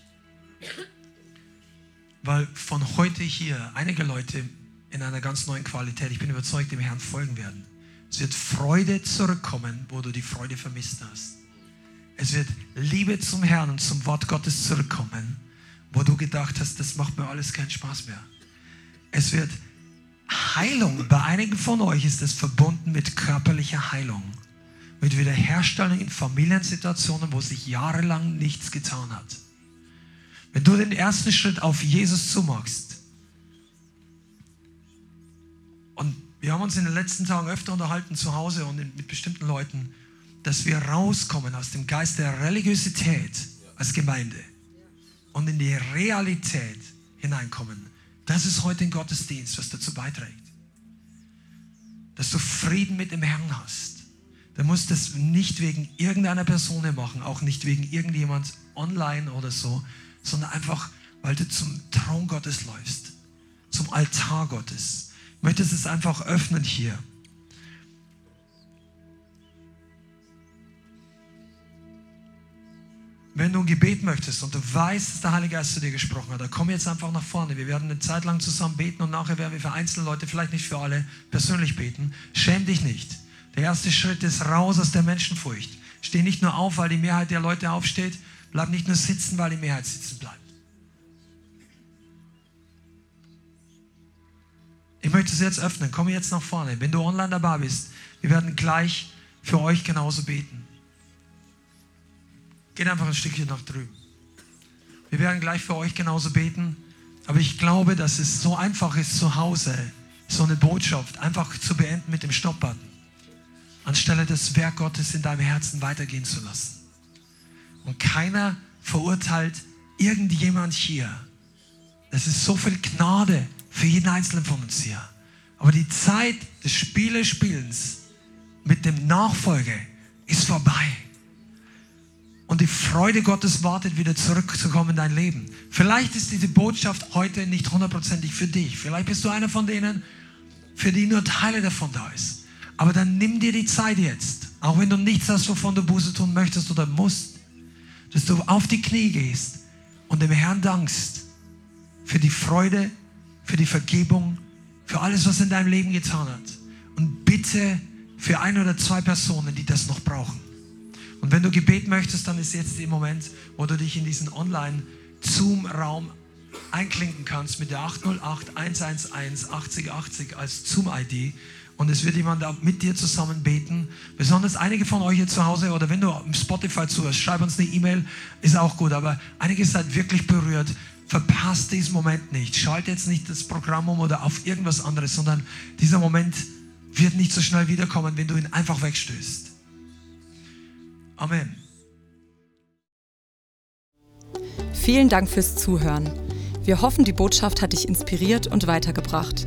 Weil von heute hier einige Leute in einer ganz neuen Qualität, ich bin überzeugt, dem Herrn folgen werden. Es wird Freude zurückkommen, wo du die Freude vermisst hast. Es wird Liebe zum Herrn und zum Wort Gottes zurückkommen, wo du gedacht hast, das macht mir alles keinen Spaß mehr. Es wird Heilung, bei einigen von euch ist es verbunden mit körperlicher Heilung, mit Wiederherstellung in Familiensituationen, wo sich jahrelang nichts getan hat. Wenn du den ersten Schritt auf Jesus zumachst und Wir haben uns in den letzten Tagen öfter unterhalten zu Hause und mit bestimmten Leuten, dass wir rauskommen aus dem Geist der Religiosität als Gemeinde und in die Realität hineinkommen. Das ist heute ein Gottesdienst, was dazu beiträgt. Dass du Frieden mit dem Herrn hast. Du musst das nicht wegen irgendeiner Person machen, auch nicht wegen irgendjemand online oder so, sondern einfach, weil du zum Thron Gottes läufst, zum Altar Gottes. Ich möchte es einfach öffnen hier. Wenn du ein Gebet möchtest und du weißt, dass der Heilige Geist zu dir gesprochen hat, dann komm jetzt einfach nach vorne. Wir werden eine Zeit lang zusammen beten und nachher werden wir für einzelne Leute, vielleicht nicht für alle, persönlich beten. Schäm dich nicht. Der erste Schritt ist raus aus der Menschenfurcht. Steh nicht nur auf, weil die Mehrheit der Leute aufsteht. Bleib nicht nur sitzen, weil die Mehrheit sitzen bleibt. Ich möchte es jetzt öffnen. Komm jetzt nach vorne. Wenn du online dabei bist, wir werden gleich für euch genauso beten. Geht einfach ein Stückchen nach drüben. Wir werden gleich für euch genauso beten. Aber ich glaube, dass es so einfach ist, zu Hause so eine Botschaft einfach zu beenden mit dem Stoppbutton. Anstelle das Werk Gottes in deinem Herzen weitergehen zu lassen. Und keiner verurteilt irgendjemand hier. Es ist so viel Gnade für jeden Einzelnen von uns hier. Aber die Zeit des Spielespielens mit dem Nachfolge ist vorbei. Und die Freude Gottes wartet, wieder zurückzukommen in dein Leben. Vielleicht ist diese Botschaft heute nicht hundertprozentig für dich. Vielleicht bist du einer von denen, für die nur Teile davon da ist. Aber dann nimm dir die Zeit jetzt, auch wenn du nichts hast, wovon du Buße tun möchtest oder musst, dass du auf die Knie gehst und dem Herrn dankst für die Freude, für die Vergebung, für alles, was in deinem Leben getan hat. Und bitte für ein oder zwei Personen, die das noch brauchen. Und wenn du Gebet möchtest, dann ist jetzt der Moment, wo du dich in diesen Online-Zoom-Raum einklinken kannst mit der 808 111 8080 als Zoom-ID. Und es wird jemand mit dir zusammen beten. Besonders einige von euch hier zu Hause oder wenn du im Spotify zuhörst, schreib uns eine E-Mail, ist auch gut. Aber einige seid wirklich berührt. Verpasst diesen Moment nicht. Schalt jetzt nicht das Programm um oder auf irgendwas anderes, sondern dieser Moment wird nicht so schnell wiederkommen, wenn du ihn einfach wegstößt. Amen. Vielen Dank fürs Zuhören. Wir hoffen, die Botschaft hat dich inspiriert und weitergebracht.